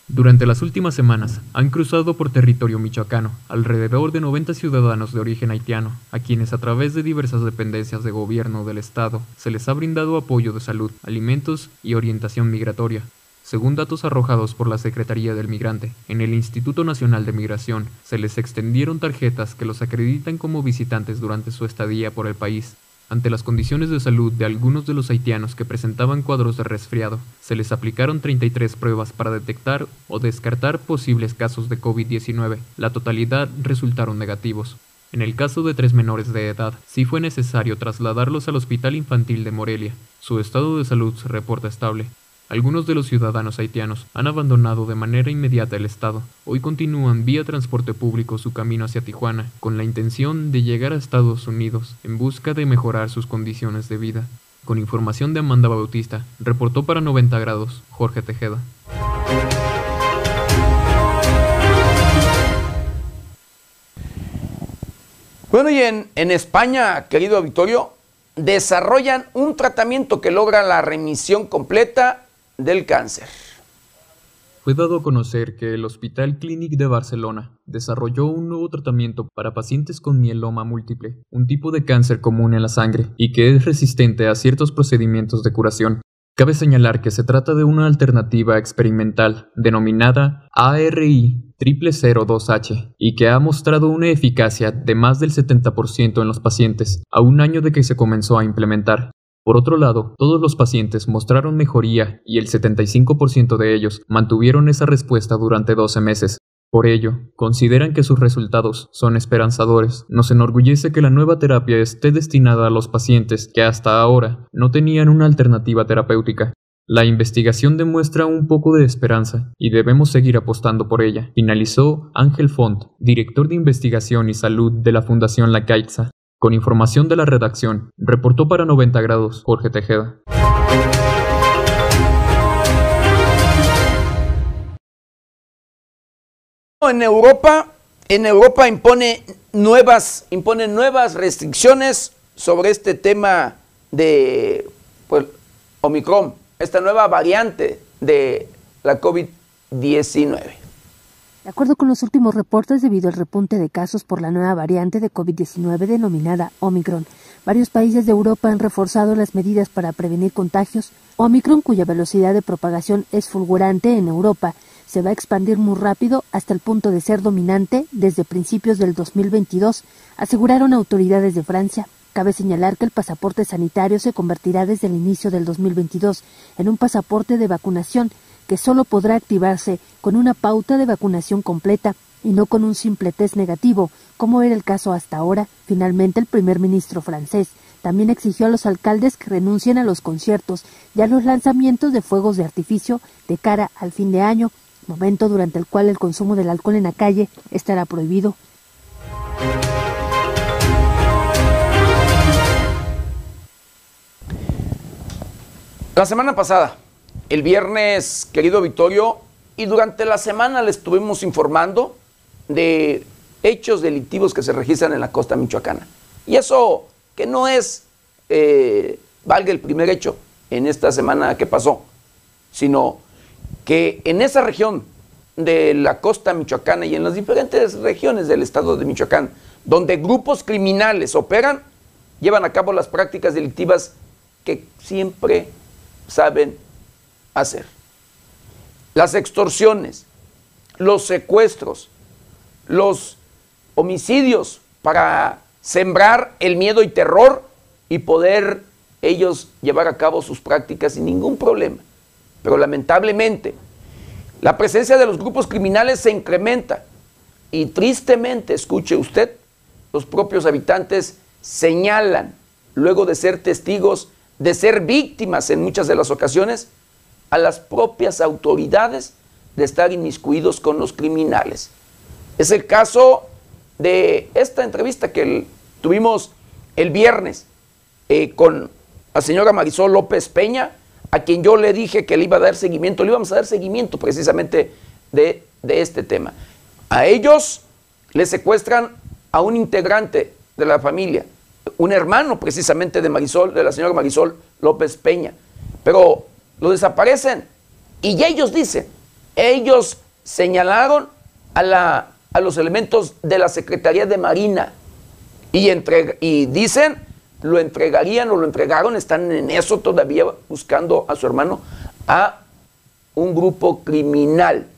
Durante las últimas semanas han cruzado por territorio michoacano alrededor de 90 ciudadanos de origen haitiano, a quienes a través de diversas dependencias de gobierno del Estado se les ha brindado apoyo de salud, alimentos y orientación migratoria. Según datos arrojados por la Secretaría del Migrante, en el Instituto Nacional de Migración se les extendieron tarjetas que los acreditan como visitantes durante su estadía por el país, ante las condiciones de salud de algunos de los haitianos que presentaban cuadros de resfriado, se les aplicaron 33 pruebas para detectar o descartar posibles casos de COVID-19. La totalidad resultaron negativos. En el caso de tres menores de edad, sí fue necesario trasladarlos al Hospital Infantil de Morelia. Su estado de salud se reporta estable. Algunos de los ciudadanos haitianos han abandonado de manera inmediata el Estado. Hoy continúan vía transporte público su camino hacia Tijuana, con la intención de llegar a Estados Unidos en busca de mejorar sus condiciones de vida. Con información de Amanda Bautista, reportó para 90 grados Jorge Tejeda. Bueno, y en, España, querido Victorio, desarrollan un tratamiento que logra la remisión completa del cáncer. fue dado a conocer que el Hospital Clínic de Barcelona desarrolló un nuevo tratamiento para pacientes con mieloma múltiple, un tipo de cáncer común en la sangre y que es resistente a ciertos procedimientos de curación. Cabe señalar que se trata de una alternativa experimental denominada ARI 002H y que ha mostrado una eficacia de más del 70% en los pacientes a un año de que se comenzó a implementar. Por otro lado, todos los pacientes mostraron mejoría y el 75% de ellos mantuvieron esa respuesta durante 12 meses. Por ello, consideran que sus resultados son esperanzadores. Nos enorgullece que la nueva terapia esté destinada a los pacientes que hasta ahora no tenían una alternativa terapéutica. La investigación demuestra un poco de esperanza y debemos seguir apostando por ella, finalizó Ángel Font, director de investigación y salud de la Fundación La Caixa. Con información de la redacción, reportó para 90 grados Jorge Tejeda. En Europa, en Europa impone nuevas, impone nuevas restricciones sobre este tema de pues, Omicron, esta nueva variante de la COVID-19. De acuerdo con los últimos reportes, debido al repunte de casos por la nueva variante de COVID-19 denominada Omicron, varios países de Europa han reforzado las medidas para prevenir contagios. Omicron, cuya velocidad de propagación es fulgurante en Europa, se va a expandir muy rápido hasta el punto de ser dominante desde principios del 2022, aseguraron autoridades de Francia. Cabe señalar que el pasaporte sanitario se convertirá desde el inicio del 2022 en un pasaporte de vacunación que solo podrá activarse con una pauta de vacunación completa y no con un simple test negativo, como era el caso hasta ahora. Finalmente, el primer ministro francés también exigió a los alcaldes que renuncien a los conciertos y a los lanzamientos de fuegos de artificio de cara al fin de año, momento durante el cual el consumo del alcohol en la calle estará prohibido. La semana pasada, el viernes, querido Vittorio, y durante la semana le estuvimos informando de hechos delictivos que se registran en la costa michoacana. Y eso que no es, eh, valga el primer hecho en esta semana que pasó, sino que en esa región de la costa michoacana y en las diferentes regiones del estado de Michoacán, donde grupos criminales operan, llevan a cabo las prácticas delictivas que siempre saben hacer. Las extorsiones, los secuestros, los homicidios para sembrar el miedo y terror y poder ellos llevar a cabo sus prácticas sin ningún problema. Pero lamentablemente, la presencia de los grupos criminales se incrementa y tristemente, escuche usted, los propios habitantes señalan, luego de ser testigos, de ser víctimas en muchas de las ocasiones, a las propias autoridades de estar inmiscuidos con los criminales. Es el caso de esta entrevista que tuvimos el viernes eh, con la señora Marisol López Peña, a quien yo le dije que le iba a dar seguimiento, le íbamos a dar seguimiento precisamente de, de este tema. A ellos le secuestran a un integrante de la familia, un hermano precisamente de Marisol, de la señora Marisol López Peña. Pero lo desaparecen. Y ellos dicen, ellos señalaron a, la, a los elementos de la Secretaría de Marina y, y dicen, lo entregarían o lo entregaron, están en eso todavía buscando a su hermano, a un grupo criminal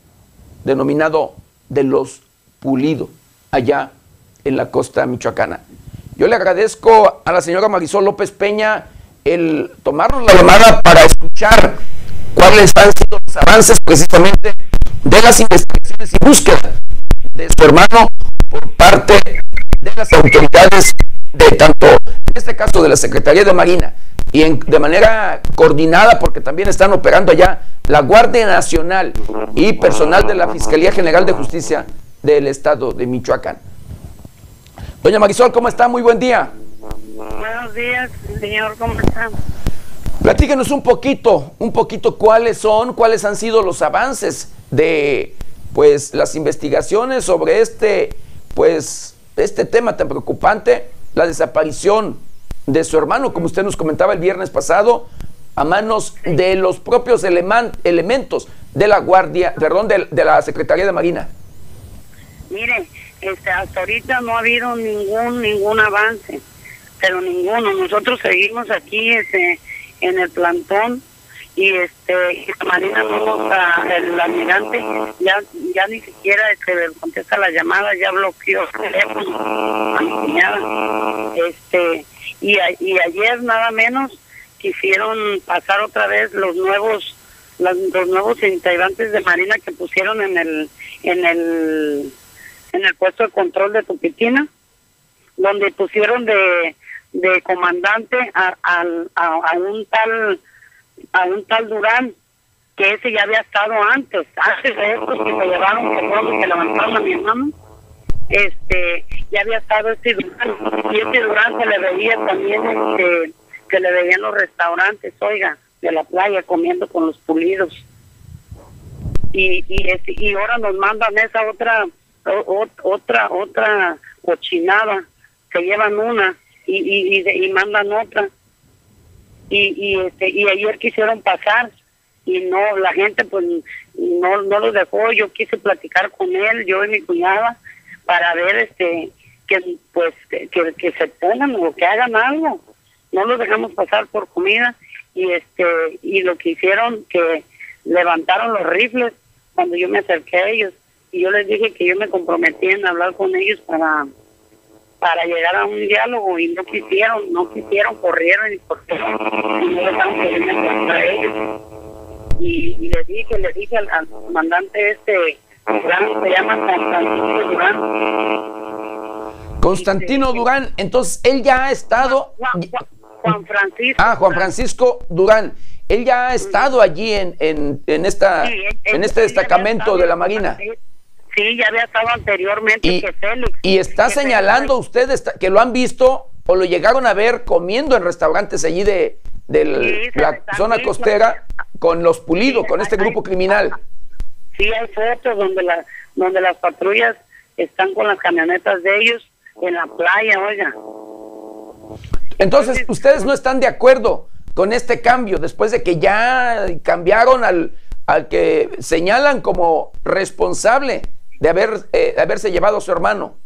denominado de los Pulido, allá en la costa michoacana. Yo le agradezco a la señora Marisol López Peña el tomarnos la llamada para escuchar cuáles han sido los avances precisamente de las investigaciones y búsqueda de su hermano por parte de las autoridades de tanto, en este caso de la Secretaría de Marina, y de manera coordinada, porque también están operando allá la Guardia Nacional y personal de la Fiscalía General de Justicia del Estado de Michoacán. Doña Marisol, ¿cómo está? Muy buen día. Buenos días, señor, ¿cómo está? Platíquenos un poquito, un poquito cuáles son, cuáles han sido los avances de pues las investigaciones sobre este pues este tema tan preocupante, la desaparición de su hermano, como usted nos comentaba el viernes pasado, a manos de los propios elementos de la Guardia, perdón, de, de la Secretaría de Marina? Mire, este, hasta ahorita no ha habido ningún ningún avance, pero ninguno. Nosotros seguimos aquí este, en el plantón y este la Marina no el almirante ya ya ni siquiera este, contesta la llamada, ya bloqueó el teléfono a. Este, y, y ayer nada menos quisieron pasar otra vez los nuevos los nuevos integrantes de Marina que pusieron en el en el en el puesto de control de Tupitina, donde pusieron de, de comandante a, a, un tal a un tal Durán, que ese ya había estado antes, (laughs) antes de que se llevaron, que que levantaron a mi hermano, este, ya había estado este Durán, y este Durán se le veía también, este, que le veían los restaurantes, oiga, de la playa comiendo con los pulidos. Y, y, este, y ahora nos mandan esa otra otra otra cochinada que llevan una y, y, y, mandan otra. Y, y este y ayer quisieron pasar y no la gente pues no no lo dejó. Yo quise platicar con él yo y mi cuñada para ver este que pues que, que, se pongan o que hagan algo. No los dejamos pasar por comida y este y lo que hicieron que levantaron los rifles cuando yo me acerqué a ellos. Y yo les dije que yo me comprometí en hablar con ellos para para llegar a un diálogo y no quisieron, no quisieron, corrieron y porque no dejaron que me ellos. Y, y les dije, les dije al, comandante este Durán, se llama Constantino Durán. Constantino Durán, entonces él ya ha estado... Juan, Francisco. Ah, Juan Francisco Durán. Él ya ha estado allí en, en, en esta, en este destacamento de la Marina. Sí, ya había estado anteriormente y, que Félix. Y está señalando usted que lo han visto o lo llegaron a ver comiendo en restaurantes allí de, la zona costera con los pulidos, con este grupo criminal. Sí, hay fotos donde, la, donde las patrullas están con las camionetas de ellos en la playa, oiga. Entonces, ustedes no están de acuerdo con este cambio después de que ya cambiaron al, al que señalan como responsable de, haber, eh, haberse llevado a su hermano.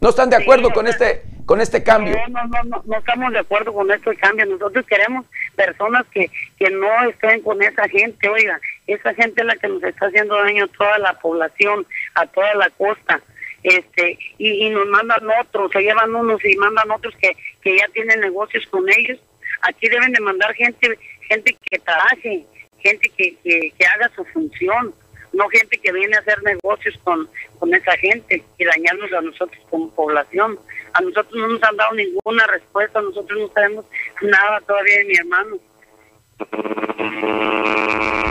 ¿No están de acuerdo con este con este cambio? No, no, no, no, estamos de acuerdo con este cambio. Nosotros queremos personas que, que no estén con esa gente. Oiga, esa gente es la que nos está haciendo daño a toda la población, a toda la costa. este Y, y nos mandan otros, se llevan unos y mandan otros que, que ya tienen negocios con ellos. Aquí deben de mandar gente gente que trabaje, gente que, que, que haga su función no gente que viene a hacer negocios con, con esa gente y dañarnos a nosotros como población. A nosotros no nos han dado ninguna respuesta, nosotros no sabemos nada todavía de mi hermano.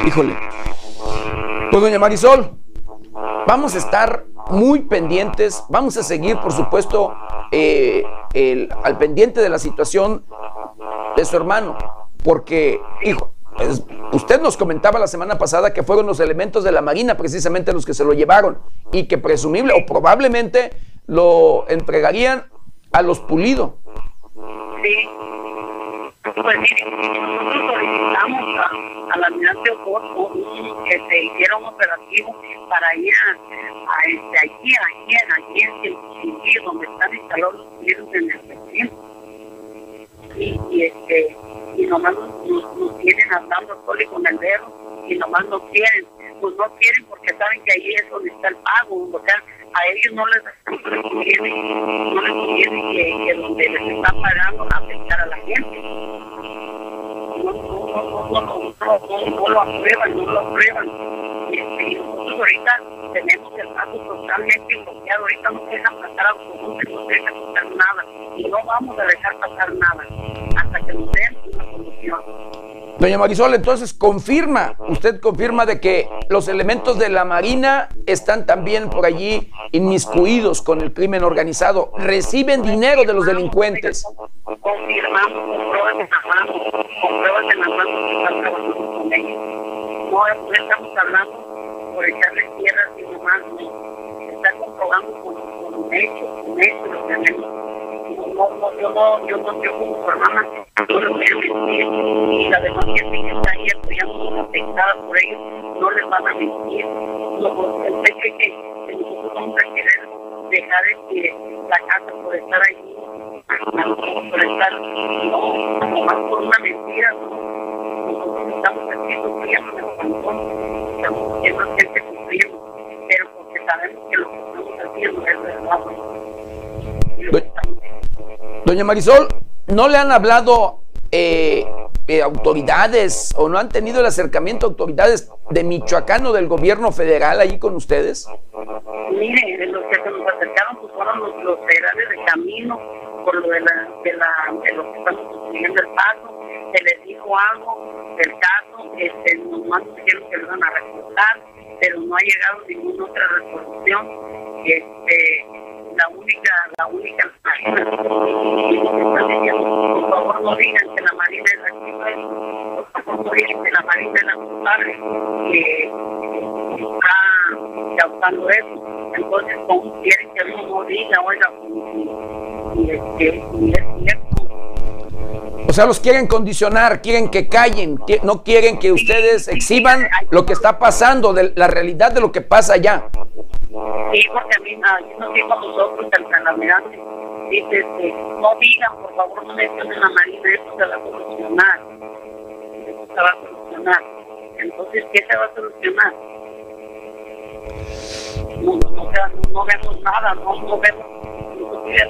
Híjole. Pues doña Marisol, vamos a estar muy pendientes, vamos a seguir, por supuesto, eh, el, al pendiente de la situación de su hermano, porque, hijo, usted nos comentaba la semana pasada que fueron los elementos de la Marina precisamente los que se lo llevaron y que presumible o probablemente lo entregarían a los pulidos. Sí. Pues mire, nosotros solicitamos a, al almirante Oporto que se hiciera un operativo para ir a, a este, allí, allí, en el donde están instalados los en el. Y, y este y nomás nos, nos, tienen andando solo con el dedo y nomás no quieren. Pues no quieren porque saben que ahí es donde está el pago. O sea, a ellos no les, conviene, no les conviene que, que donde les están pagando afectar a la gente. No, lo aprueban, no lo aprueban. Y, nosotros ahorita tenemos el pago totalmente bloqueado. Ahorita no dejan pasar autobuses, no dejan pasar nada. Y no vamos a dejar pasar nada Doña Marisol, entonces confirma, usted confirma de que los elementos de la Marina están también por allí inmiscuidos con el crimen organizado, reciben dinero de los delincuentes. Confirmamos con pruebas en la mano, con pruebas en la mano que están trabajando con ellos. No, estamos hablando por echarle tierra y nomás, está comprobando con, con hechos, con hechos lo tenemos. No, no, no, yo no, yo no, yo como hermana, no le voy a mentir, y la demás gente que está ahí apoyando afectada por ellos, no les van a mentir. El hecho es que nosotros vamos a querer dejar este, la casa por estar ahí, por estar, no, nomás por una mentira, nosotros estamos haciendo en el cantón, estamos haciendo gente sufriendo, pero porque sabemos que lo que estamos haciendo es verdad. Doña Marisol, ¿no le han hablado eh, eh, autoridades o no han tenido el acercamiento a autoridades de Michoacán o del gobierno federal ahí con ustedes? Mire, de los que se nos acercaron pues fueron los, los de camino por lo de, la, de, la, de lo que estamos construyendo el paso. Se les dijo algo del caso, este, nomás dijeron que lo iban a reportar, pero no ha llegado ninguna otra resolución. Este, la única, la única diciendo, por favor no digan que la Marina es por favor no digan que la Marina es la que está causando eso. Entonces, ¿cómo quieren que no diga, oiga, este, y es cierto? O sea, los quieren condicionar, quieren que callen, no quieren que ustedes exhiban lo que está pasando, de la realidad de lo que pasa allá. Sí, porque a mí nos dijo a nosotros el almirante, dice, este, no digan, por favor, no mencionen la Marina, esto se va a solucionar. Esto se va a solucionar. Entonces, ¿qué se va a solucionar? No, no, no, no vemos nada, no, no vemos, nosotros ya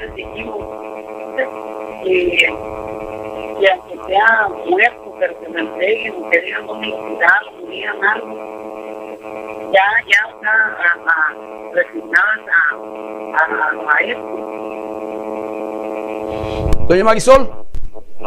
que aunque sea muerto, pero que me entreguen, que digan que digan algo ya, ya está a, a, resignadas a, a, a esto. Doña Marisol,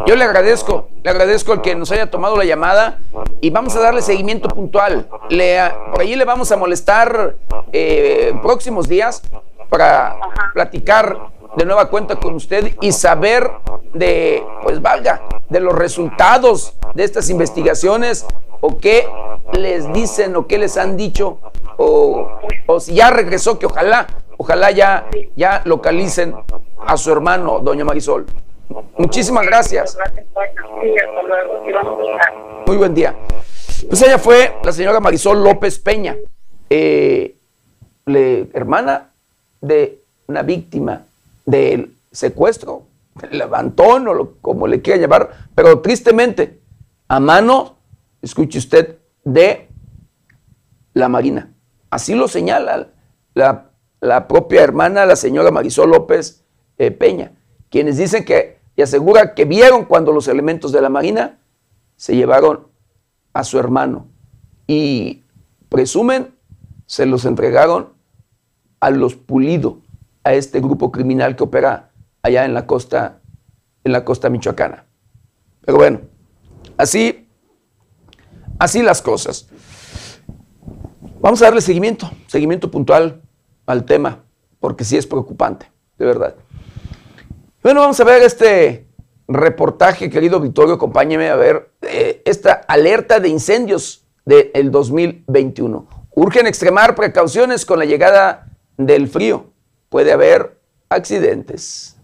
yo le agradezco, le agradezco el que nos haya tomado la llamada y vamos a darle seguimiento puntual. Le, por ahí le vamos a molestar eh, en próximos días para platicar de nueva cuenta con usted y saber de, pues valga, de los resultados de estas investigaciones o qué les dicen o qué les han dicho o, o si ya regresó, que ojalá, ojalá ya, ya localicen a su hermano, doña Marisol. Muchísimas gracias. Muy buen día. Pues ella fue la señora Marisol López Peña, eh, hermana de una víctima del secuestro, levantón o lo- como le quiera llamar, pero tristemente a mano, escuche usted, de la Marina. Así lo señala la, la propia hermana, la señora Marisol López eh, Peña, quienes dicen que y asegura que vieron cuando los elementos de la Marina se llevaron a su hermano y presumen se los entregaron a los Pulido, a este grupo criminal que opera allá en la costa, en la costa michoacana. Pero bueno, así, así las cosas. Vamos a darle seguimiento, seguimiento puntual al tema, porque sí es preocupante, de verdad. Bueno, vamos a ver este reportaje, querido Victorio, acompáñeme a ver eh, esta alerta de incendios del 2021. Urgen extremar precauciones con la llegada del frío. Puede haber accidentes.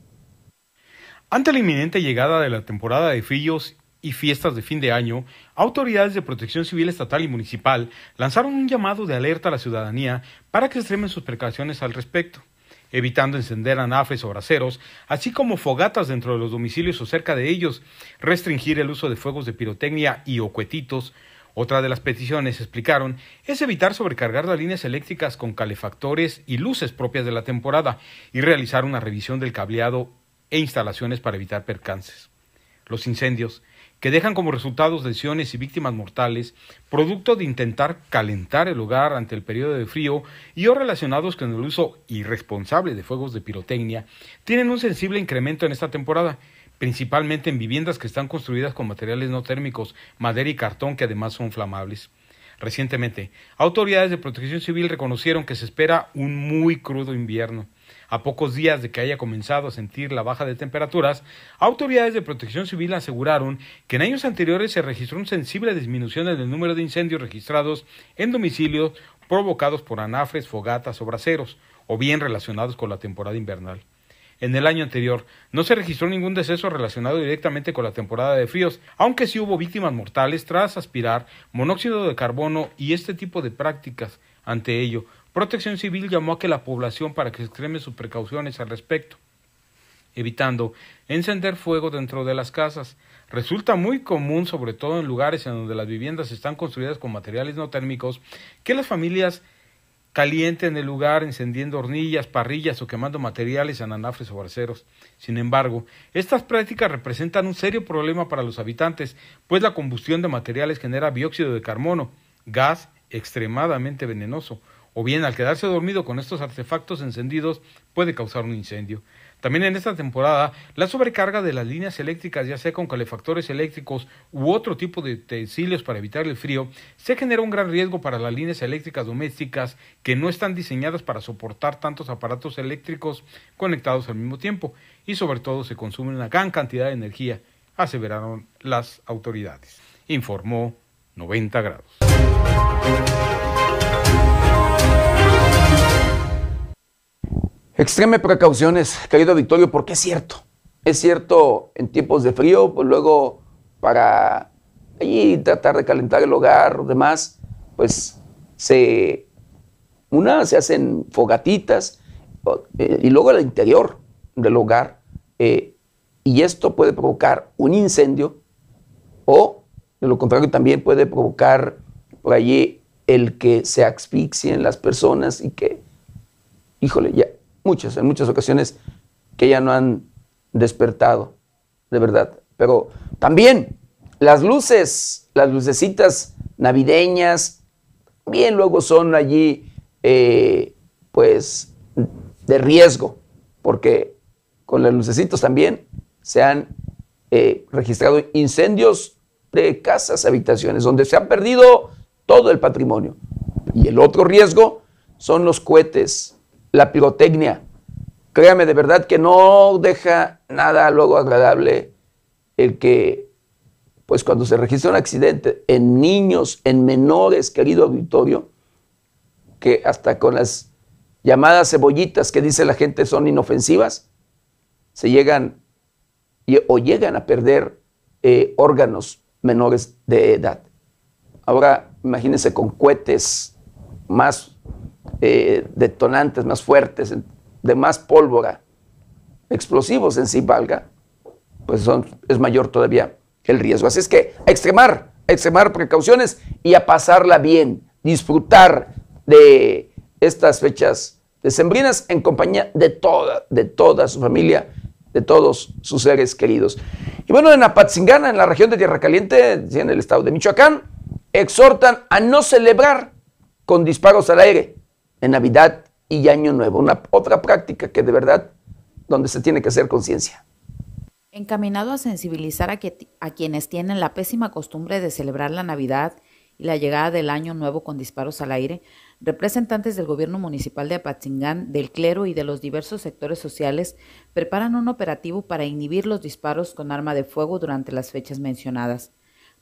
Ante la inminente llegada de la temporada de fríos y fiestas de fin de año, autoridades de protección civil estatal y municipal lanzaron un llamado de alerta a la ciudadanía para que extremen sus precauciones al respecto, evitando encender anafres o braseros, así como fogatas dentro de los domicilios o cerca de ellos, restringir el uso de fuegos de pirotecnia y o cuetitos. Otra de las peticiones, explicaron, es evitar sobrecargar las líneas eléctricas con calefactores y luces propias de la temporada y realizar una revisión del cableado e instalaciones para evitar percances. Los incendios, que dejan como resultados lesiones y víctimas mortales, producto de intentar calentar el hogar ante el periodo de frío y o relacionados con el uso irresponsable de fuegos de pirotecnia, tienen un sensible incremento en esta temporada, principalmente en viviendas que están construidas con materiales no térmicos, madera y cartón que además son flamables. Recientemente, autoridades de protección civil reconocieron que se espera un muy crudo invierno. A pocos días de que haya comenzado a sentir la baja de temperaturas, autoridades de protección civil aseguraron que en años anteriores se registró una sensible disminución en el número de incendios registrados en domicilios provocados por anafres, fogatas o braseros, o bien relacionados con la temporada invernal. En el año anterior. No se registró ningún deceso relacionado directamente con la temporada de fríos, aunque sí hubo víctimas mortales tras aspirar monóxido de carbono y este tipo de prácticas. Ante ello, Protección Civil llamó a que la población para que extreme sus precauciones al respecto, evitando encender fuego dentro de las casas. Resulta muy común, sobre todo en lugares en donde las viviendas están construidas con materiales no térmicos, que las familias calienten el lugar encendiendo hornillas, parrillas o quemando materiales en anafres o barceros. Sin embargo, estas prácticas representan un serio problema para los habitantes, pues la combustión de materiales genera dióxido de carbono, gas extremadamente venenoso, o bien al quedarse dormido con estos artefactos encendidos puede causar un incendio. También en esta temporada, la sobrecarga de las líneas eléctricas, ya sea con calefactores eléctricos u otro tipo de utensilios para evitar el frío, se genera un gran riesgo para las líneas eléctricas domésticas que no están diseñadas para soportar tantos aparatos eléctricos conectados al mismo tiempo y sobre todo se consume una gran cantidad de energía, aseveraron las autoridades. Informó 90 grados. Extreme precauciones, querido Victorio, porque es cierto. Es cierto, en tiempos de frío, pues luego para allí tratar de calentar el hogar o demás, pues se, una, se hacen fogatitas eh, y luego al interior del hogar. Eh, y esto puede provocar un incendio o, de lo contrario, también puede provocar por allí el que se asfixien las personas y que, híjole, ya muchas, en muchas ocasiones que ya no han despertado, de verdad. Pero también las luces, las lucecitas navideñas, bien luego son allí, eh, pues, de riesgo, porque con las lucecitas también se han eh, registrado incendios de casas, habitaciones, donde se ha perdido todo el patrimonio. Y el otro riesgo son los cohetes la pirotecnia. Créame, de verdad que no deja nada luego agradable el que, pues cuando se registra un accidente en niños, en menores, querido auditorio, que hasta con las llamadas cebollitas que dice la gente son inofensivas, se llegan o llegan a perder eh, órganos menores de edad. Ahora imagínense con cohetes más eh, detonantes más fuertes, de más pólvora, explosivos en sí valga, pues son, es mayor todavía el riesgo. Así es que a extremar, a extremar precauciones y a pasarla bien, disfrutar de estas fechas decembrinas en compañía de toda, de toda su familia, de todos sus seres queridos. Y bueno, en Apatzingana, en la región de Tierra Caliente, en el estado de Michoacán, exhortan a no celebrar con disparos al aire en Navidad y Año Nuevo. Una otra práctica que de verdad, donde se tiene que hacer conciencia. Encaminado a sensibilizar a, a quienes tienen la pésima costumbre de celebrar la Navidad y la llegada del Año Nuevo con disparos al aire, representantes del gobierno municipal de Apatzingán, del clero y de los diversos sectores sociales preparan un operativo para inhibir los disparos con arma de fuego durante las fechas mencionadas.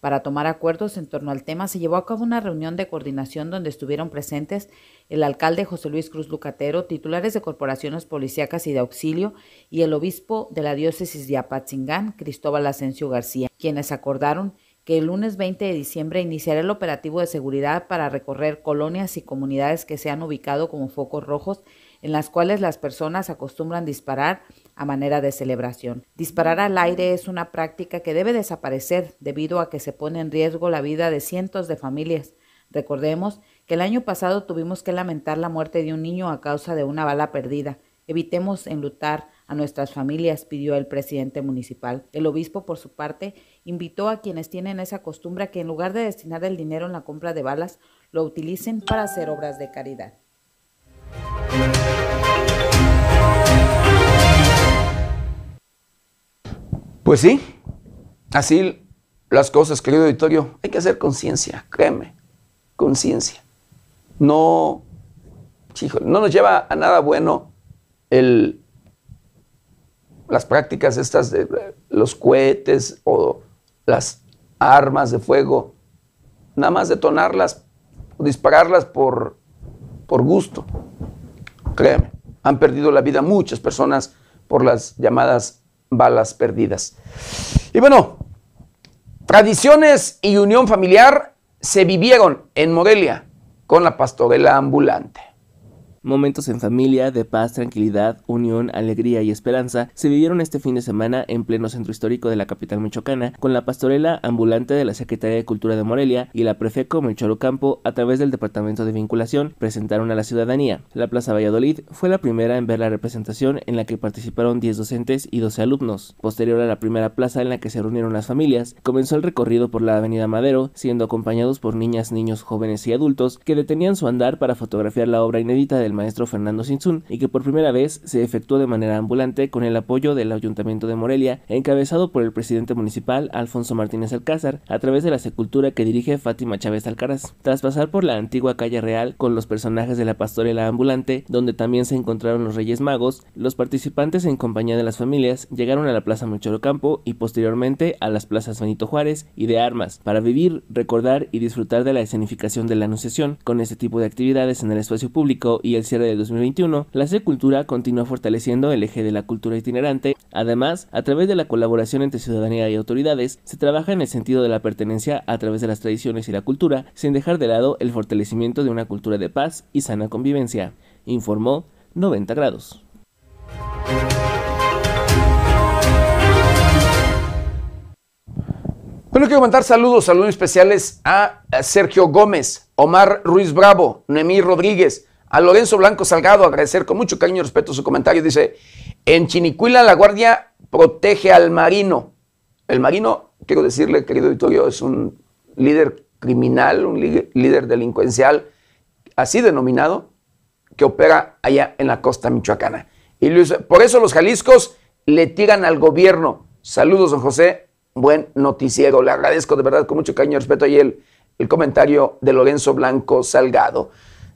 Para tomar acuerdos en torno al tema se llevó a cabo una reunión de coordinación donde estuvieron presentes el alcalde José Luis Cruz Lucatero, titulares de corporaciones policíacas y de auxilio y el obispo de la diócesis de Apatzingán, Cristóbal Asensio García, quienes acordaron que el lunes 20 de diciembre iniciará el operativo de seguridad para recorrer colonias y comunidades que se han ubicado como focos rojos en las cuales las personas acostumbran disparar a manera de celebración. Disparar al aire es una práctica que debe desaparecer debido a que se pone en riesgo la vida de cientos de familias. Recordemos que el año pasado tuvimos que lamentar la muerte de un niño a causa de una bala perdida. Evitemos enlutar a nuestras familias, pidió el presidente municipal. El obispo, por su parte, invitó a quienes tienen esa costumbre que en lugar de destinar el dinero en la compra de balas, lo utilicen para hacer obras de caridad. Pues sí, así las cosas, querido auditorio. Hay que hacer conciencia, créeme, conciencia. No, no nos lleva a nada bueno el, las prácticas estas de los cohetes o las armas de fuego, nada más detonarlas o dispararlas por, por gusto. Créeme, han perdido la vida muchas personas por las llamadas balas perdidas. Y bueno, tradiciones y unión familiar se vivieron en Morelia con la pastorela ambulante. Momentos en familia, de paz, tranquilidad, unión, alegría y esperanza se vivieron este fin de semana en pleno centro histórico de la capital michoacana con la pastorela ambulante de la Secretaría de Cultura de Morelia y la Prefeco Melchor Ocampo a través del Departamento de Vinculación presentaron a la ciudadanía. La Plaza Valladolid fue la primera en ver la representación en la que participaron 10 docentes y 12 alumnos. Posterior a la primera plaza en la que se reunieron las familias, comenzó el recorrido por la Avenida Madero, siendo acompañados por niñas, niños, jóvenes y adultos que detenían su andar para fotografiar la obra inédita de el maestro Fernando Sinsun y que por primera vez se efectuó de manera ambulante con el apoyo del Ayuntamiento de Morelia, encabezado por el presidente municipal Alfonso Martínez Alcázar, a través de la sepultura que dirige Fátima Chávez Alcaraz. Tras pasar por la antigua calle real con los personajes de la pastorela ambulante, donde también se encontraron los Reyes Magos, los participantes en compañía de las familias llegaron a la Plaza Campo y posteriormente a las plazas Benito Juárez y de Armas para vivir, recordar y disfrutar de la escenificación de la Anunciación. Con este tipo de actividades en el espacio público y el cierre de 2021, la Cultura continúa fortaleciendo el eje de la cultura itinerante. Además, a través de la colaboración entre ciudadanía y autoridades, se trabaja en el sentido de la pertenencia a través de las tradiciones y la cultura, sin dejar de lado el fortalecimiento de una cultura de paz y sana convivencia, informó 90 grados. Bueno, quiero mandar saludos, saludos especiales a Sergio Gómez, Omar Ruiz Bravo, Noemí Rodríguez, a Lorenzo Blanco Salgado, agradecer con mucho cariño y respeto su comentario. Dice, en Chinicuila la Guardia protege al marino. El marino, quiero decirle, querido auditorio, es un líder criminal, un líder delincuencial, así denominado, que opera allá en la costa michoacana. Y por eso los jaliscos le tiran al gobierno. Saludos, don José, buen noticiero. Le agradezco de verdad con mucho cariño y respeto ahí el, el comentario de Lorenzo Blanco Salgado.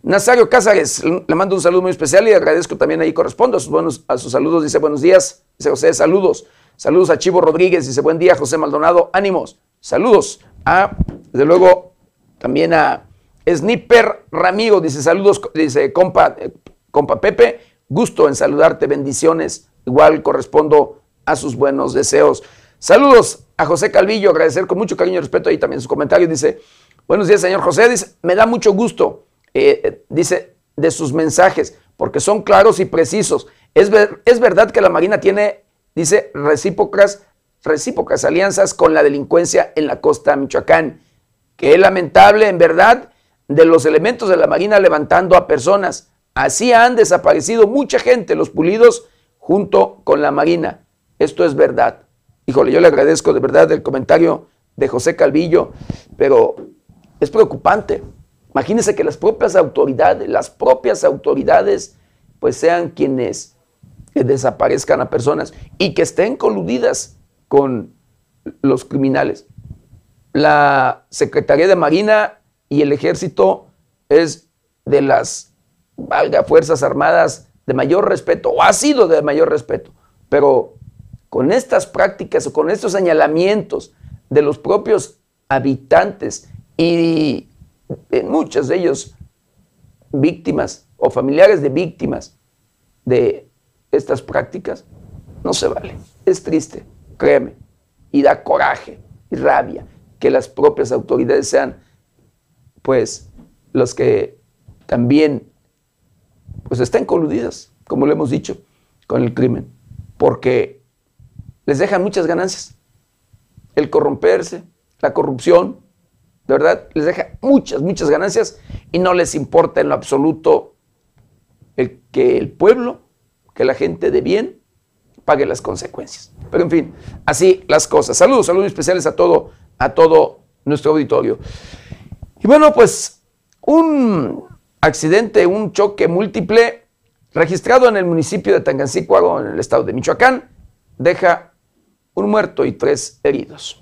Nazario Cázares, le mando un saludo muy especial y agradezco también ahí correspondo a sus, buenos, a sus saludos. Dice buenos días, dice José, saludos. Saludos a Chivo Rodríguez, dice buen día, José Maldonado, ánimos. Saludos a, desde luego, también a Sniper Ramiro, dice saludos, dice compa, eh, compa Pepe, gusto en saludarte, bendiciones. Igual correspondo a sus buenos deseos. Saludos a José Calvillo, agradecer con mucho cariño y respeto ahí también su comentario. Dice, buenos días, señor José, dice, me da mucho gusto eh, dice, de sus mensajes, porque son claros y precisos. Es, es verdad que la Marina tiene, dice, recíprocas, recíprocas alianzas con la delincuencia en la costa Michoacán. Que es lamentable, en verdad, de los elementos de la Marina levantando a personas. Así han desaparecido mucha gente, los pulidos, junto con la Marina. Esto es verdad. Híjole, yo le agradezco de verdad el comentario de José Calvillo, pero es preocupante. Imagínense que las propias autoridades, las propias autoridades, pues sean quienes desaparezcan a personas y que estén coludidas con los criminales. La Secretaría de Marina y el Ejército es de las, valga, Fuerzas Armadas de mayor respeto, o ha sido de mayor respeto, pero con estas prácticas o con estos señalamientos de los propios habitantes y en muchos de ellos víctimas o familiares de víctimas de estas prácticas, no se vale. Es triste, créeme, y da coraje y rabia que las propias autoridades sean, pues, los que también, pues, estén coludidas, como lo hemos dicho, con el crimen, porque les dejan muchas ganancias. El corromperse, la corrupción, de verdad, les deja muchas, muchas ganancias y no les importa en lo absoluto el que el pueblo, que la gente de bien pague las consecuencias. Pero en fin, así las cosas. Saludos, saludos especiales a todo, a todo nuestro auditorio. Y bueno, pues un accidente, un choque múltiple registrado en el municipio de Tangancícuaro, en el estado de Michoacán, deja un muerto y tres heridos.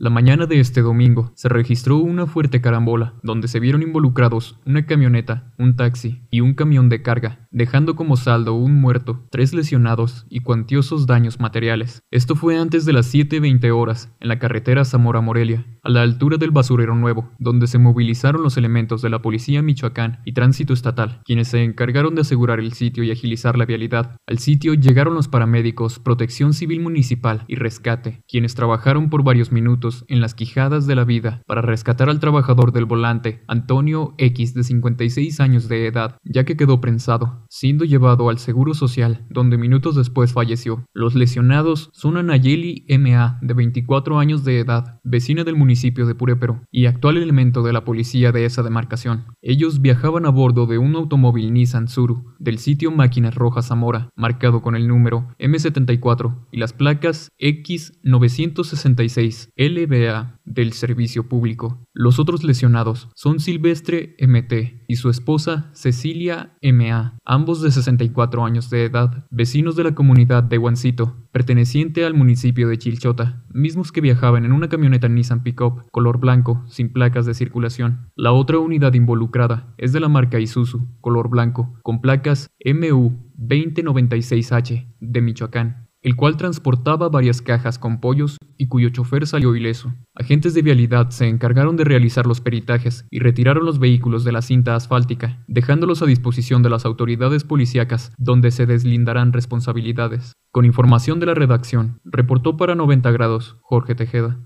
La mañana de este domingo se registró una fuerte carambola, donde se vieron involucrados una camioneta, un taxi y un camión de carga, dejando como saldo un muerto, tres lesionados y cuantiosos daños materiales. Esto fue antes de las 7.20 horas, en la carretera Zamora-Morelia, a la altura del basurero nuevo, donde se movilizaron los elementos de la Policía Michoacán y Tránsito Estatal, quienes se encargaron de asegurar el sitio y agilizar la vialidad. Al sitio llegaron los paramédicos, Protección Civil Municipal y Rescate, quienes trabajaron por varios minutos en las quijadas de la vida para rescatar al trabajador del volante, Antonio X, de 56 años de edad, ya que quedó prensado, siendo llevado al Seguro Social, donde minutos después falleció. Los lesionados son Anayeli M.A., de 24 años de edad, vecina del municipio de Purépero, y actual elemento de la policía de esa demarcación. Ellos viajaban a bordo de un automóvil Nissan Suru, del sitio Máquinas Rojas Zamora, marcado con el número M74 y las placas X966 L Del servicio público. Los otros lesionados son Silvestre MT y su esposa Cecilia MA, ambos de 64 años de edad, vecinos de la comunidad de Huancito, perteneciente al municipio de Chilchota, mismos que viajaban en una camioneta Nissan Pickup color blanco, sin placas de circulación. La otra unidad involucrada es de la marca Isuzu, color blanco, con placas MU 2096H de Michoacán el cual transportaba varias cajas con pollos y cuyo chofer salió ileso. Agentes de vialidad se encargaron de realizar los peritajes y retiraron los vehículos de la cinta asfáltica, dejándolos a disposición de las autoridades policíacas, donde se deslindarán responsabilidades. Con información de la redacción, reportó para 90 grados Jorge Tejeda.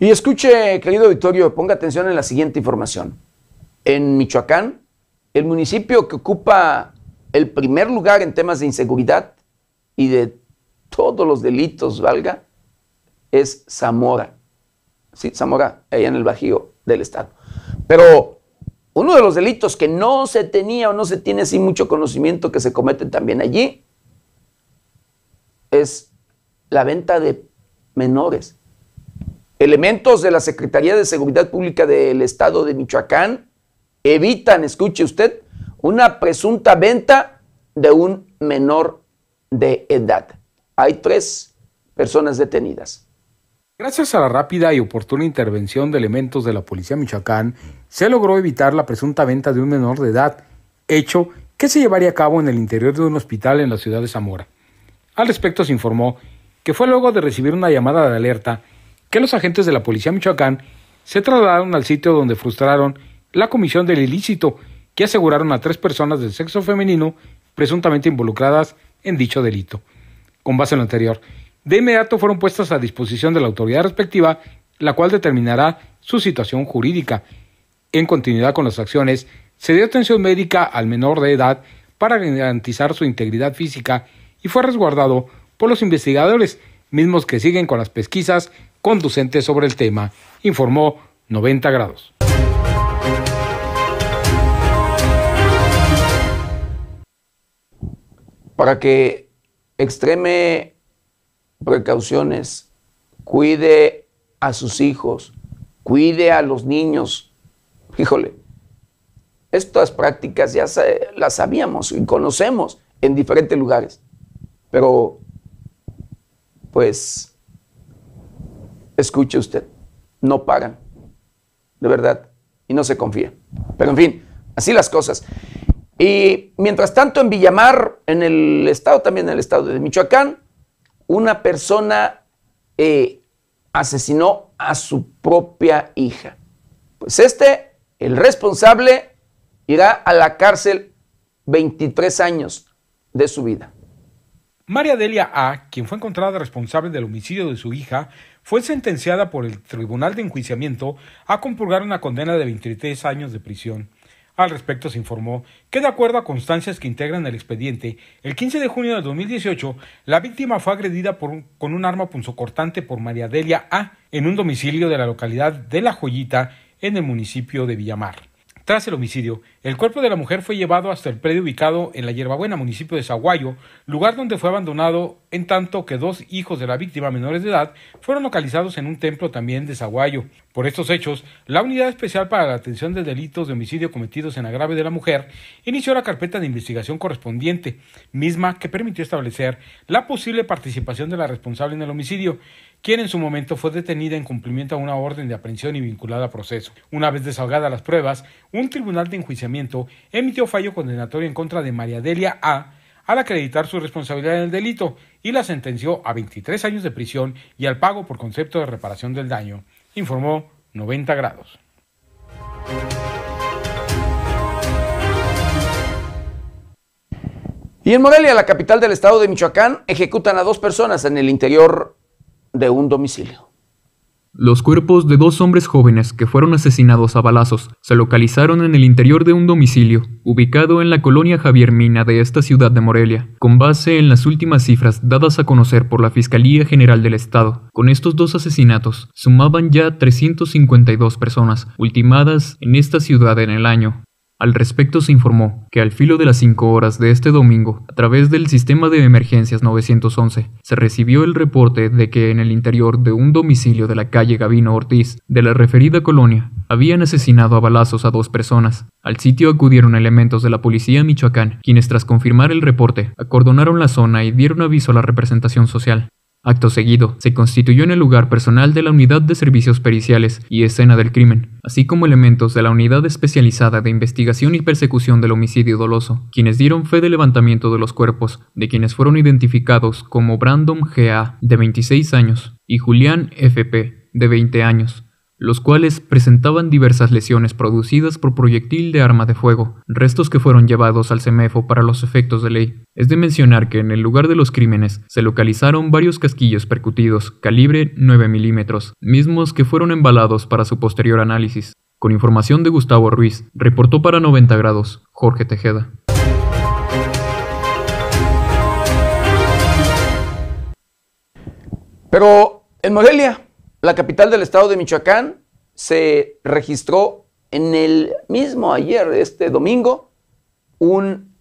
Y escuche, querido Victorio, ponga atención en la siguiente información. En Michoacán, el municipio que ocupa el primer lugar en temas de inseguridad y de todos los delitos, valga, es Zamora. Sí, Zamora, allá en el Bajío del Estado. Pero uno de los delitos que no se tenía o no se tiene así mucho conocimiento que se cometen también allí es la venta de menores. Elementos de la Secretaría de Seguridad Pública del Estado de Michoacán evitan, escuche usted, una presunta venta de un menor de edad. Hay tres personas detenidas. Gracias a la rápida y oportuna intervención de elementos de la Policía Michoacán, se logró evitar la presunta venta de un menor de edad, hecho que se llevaría a cabo en el interior de un hospital en la ciudad de Zamora. Al respecto se informó que fue luego de recibir una llamada de alerta que los agentes de la Policía Michoacán se trasladaron al sitio donde frustraron la comisión del ilícito, que aseguraron a tres personas del sexo femenino presuntamente involucradas en dicho delito. Con base en lo anterior, de inmediato fueron puestas a disposición de la autoridad respectiva, la cual determinará su situación jurídica. En continuidad con las acciones, se dio atención médica al menor de edad para garantizar su integridad física y fue resguardado por los investigadores, mismos que siguen con las pesquisas conducentes sobre el tema, informó 90 grados. Para que extreme precauciones, cuide a sus hijos, cuide a los niños. Híjole, estas prácticas ya las sabíamos y conocemos en diferentes lugares, pero pues escuche usted, no pagan, de verdad, y no se confía. Pero en fin, así las cosas. Y mientras tanto, en Villamar, en el estado, también en el estado de Michoacán, una persona eh, asesinó a su propia hija. Pues este, el responsable, irá a la cárcel 23 años de su vida. María Delia A., quien fue encontrada responsable del homicidio de su hija, fue sentenciada por el Tribunal de Enjuiciamiento a compurgar una condena de 23 años de prisión. Al respecto se informó que de acuerdo a constancias que integran el expediente, el 15 de junio de 2018, la víctima fue agredida con un arma punzocortante por María Delia A. en un domicilio de la localidad de La Joyita en el municipio de Villamar. Tras el homicidio, el cuerpo de la mujer fue llevado hasta el predio ubicado en la Hierbabuena, municipio de Zaguayo, lugar donde fue abandonado en tanto que dos hijos de la víctima menores de edad fueron localizados en un templo también de Zaguayo. Por estos hechos, la Unidad Especial para la Atención de Delitos de Homicidio Cometidos en Agrave de la Mujer inició la carpeta de investigación correspondiente, misma que permitió establecer la posible participación de la responsable en el homicidio, quien en su momento fue detenida en cumplimiento a una orden de aprehensión y vinculada a proceso. Una vez desahogadas las pruebas, un tribunal de enjuiciamiento emitió fallo condenatorio en contra de María Delia A al acreditar su responsabilidad en el delito y la sentenció a 23 años de prisión y al pago por concepto de reparación del daño, informó 90 grados. Y en Morelia, la capital del estado de Michoacán, ejecutan a dos personas en el interior de un domicilio. Los cuerpos de dos hombres jóvenes que fueron asesinados a balazos se localizaron en el interior de un domicilio, ubicado en la colonia Javier Mina de esta ciudad de Morelia, con base en las últimas cifras dadas a conocer por la Fiscalía General del Estado. Con estos dos asesinatos, sumaban ya 352 personas ultimadas en esta ciudad en el año, al respecto se informó que al filo de las 5 horas de este domingo, a través del sistema de emergencias 911, se recibió el reporte de que en el interior de un domicilio de la calle Gavino Ortiz, de la referida colonia, habían asesinado a balazos a dos personas. Al sitio acudieron elementos de la policía Michoacán, quienes tras confirmar el reporte, acordonaron la zona y dieron aviso a la representación social. Acto seguido, se constituyó en el lugar personal de la Unidad de Servicios Periciales y Escena del Crimen, así como elementos de la Unidad Especializada de Investigación y Persecución del Homicidio Doloso, quienes dieron fe del levantamiento de los cuerpos, de quienes fueron identificados como Brandon G.A., de 26 años, y Julián F.P., de 20 años, los cuales presentaban diversas lesiones producidas por proyectil de arma de fuego, restos que fueron llevados al CEMEFO para los efectos de ley. Es de mencionar que en el lugar de los crímenes se localizaron varios casquillos percutidos, calibre 9 milímetros, mismos que fueron embalados para su posterior análisis. Con información de Gustavo Ruiz, reportó para 90 grados, Jorge Tejeda. Pero en Morelia, la capital del estado de Michoacán, se registró en el mismo ayer, este domingo, un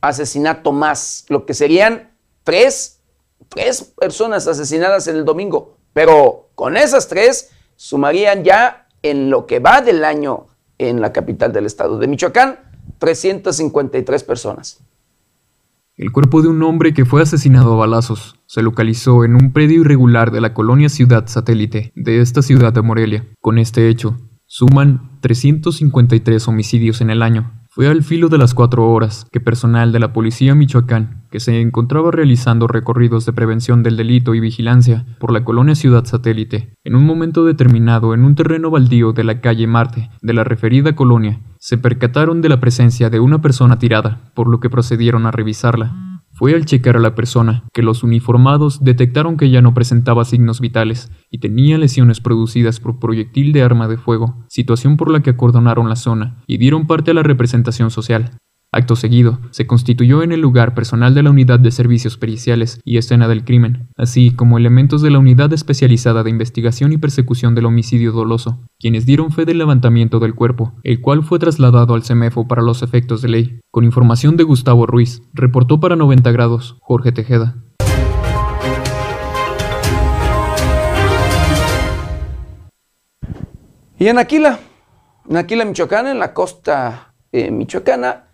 asesinato más, lo que serían tres, tres personas asesinadas en el domingo, pero con esas tres sumarían ya en lo que va del año en la capital del estado de Michoacán, 353 personas. El cuerpo de un hombre que fue asesinado a balazos se localizó en un predio irregular de la colonia Ciudad Satélite de esta ciudad de Morelia. Con este hecho, suman 353 homicidios en el año. Fue al filo de las cuatro horas que personal de la Policía Michoacán, que se encontraba realizando recorridos de prevención del delito y vigilancia por la colonia Ciudad Satélite, en un momento determinado en un terreno baldío de la calle Marte de la referida colonia, se percataron de la presencia de una persona tirada, por lo que procedieron a revisarla. Fue al checar a la persona que los uniformados detectaron que ya no presentaba signos vitales y tenía lesiones producidas por proyectil de arma de fuego, situación por la que acordonaron la zona y dieron parte a la representación social. Acto seguido, se constituyó en el lugar personal de la Unidad de Servicios Periciales y Escena del Crimen, así como elementos de la Unidad Especializada de Investigación y Persecución del Homicidio Doloso, quienes dieron fe del levantamiento del cuerpo, el cual fue trasladado al CEMEFO para los efectos de ley. Con información de Gustavo Ruiz, reportó para 90 grados Jorge Tejeda. Y en Aquila, en Aquila, Michoacán, en la costa eh, michoacana,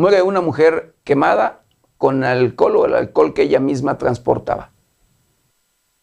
muere una mujer quemada con alcohol o el alcohol que ella misma transportaba.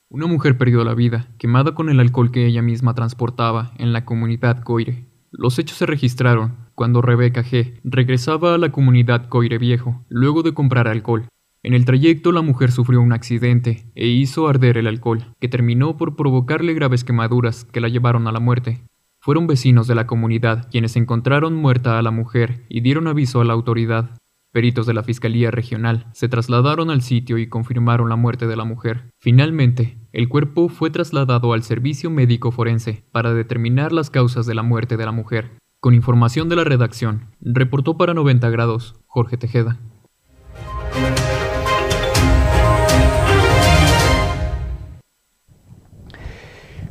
Una mujer perdió la vida, quemada con el alcohol que ella misma transportaba en la comunidad Coire. Los hechos se registraron cuando Rebeca G. regresaba a la comunidad Coire Viejo, luego de comprar alcohol. En el trayecto la mujer sufrió un accidente e hizo arder el alcohol, que terminó por provocarle graves quemaduras que la llevaron a la muerte. Fueron vecinos de la comunidad quienes encontraron muerta a la mujer y dieron aviso a la autoridad. Peritos de la Fiscalía Regional se trasladaron al sitio y confirmaron la muerte de la mujer. Finalmente, el cuerpo fue trasladado al servicio médico forense para determinar las causas de la muerte de la mujer. Con información de la redacción, reportó para 90 grados Jorge Tejeda.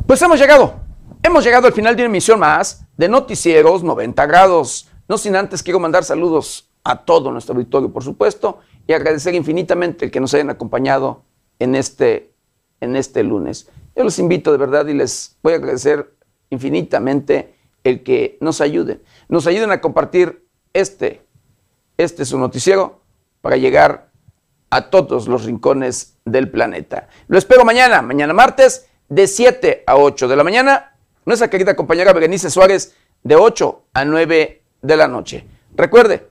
Pues hemos llegado Hemos llegado al final de una emisión más de Noticieros 90 grados. No sin antes quiero mandar saludos a todo nuestro auditorio, por supuesto, y agradecer infinitamente el que nos hayan acompañado en este, en este lunes. Yo los invito de verdad y les voy a agradecer infinitamente el que nos ayuden. Nos ayuden a compartir este, este su noticiero para llegar a todos los rincones del planeta. Lo espero mañana, mañana martes, de 7 a 8 de la mañana. Nuestra querida compañera Berenice Suárez, de 8 a 9 de la noche. Recuerde,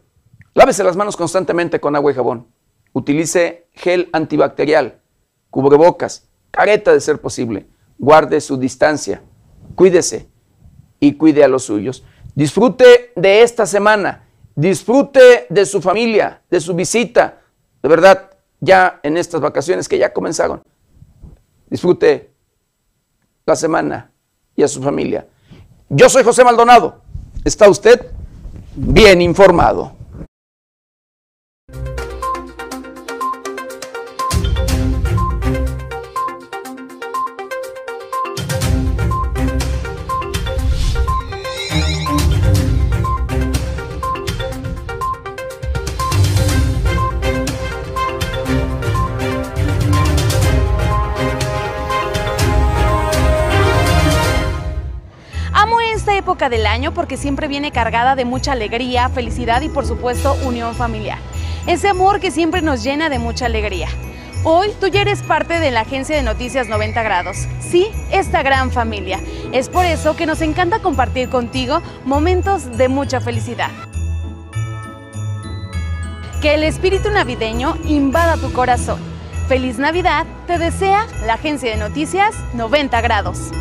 lávese las manos constantemente con agua y jabón. Utilice gel antibacterial, cubrebocas, careta de ser posible. Guarde su distancia. Cuídese y cuide a los suyos. Disfrute de esta semana. Disfrute de su familia, de su visita. De verdad, ya en estas vacaciones que ya comenzaron. Disfrute la semana y a su familia. Yo soy José Maldonado. ¿Está usted bien informado? Del año porque siempre viene cargada de mucha alegría, felicidad y por supuesto unión familiar. Ese amor que siempre nos llena de mucha alegría. Hoy tú ya eres parte de la agencia de noticias 90 grados. Sí, esta gran familia. Es por eso que nos encanta compartir contigo momentos de mucha felicidad. Que el espíritu navideño invada tu corazón. Feliz Navidad, te desea la agencia de noticias 90 grados.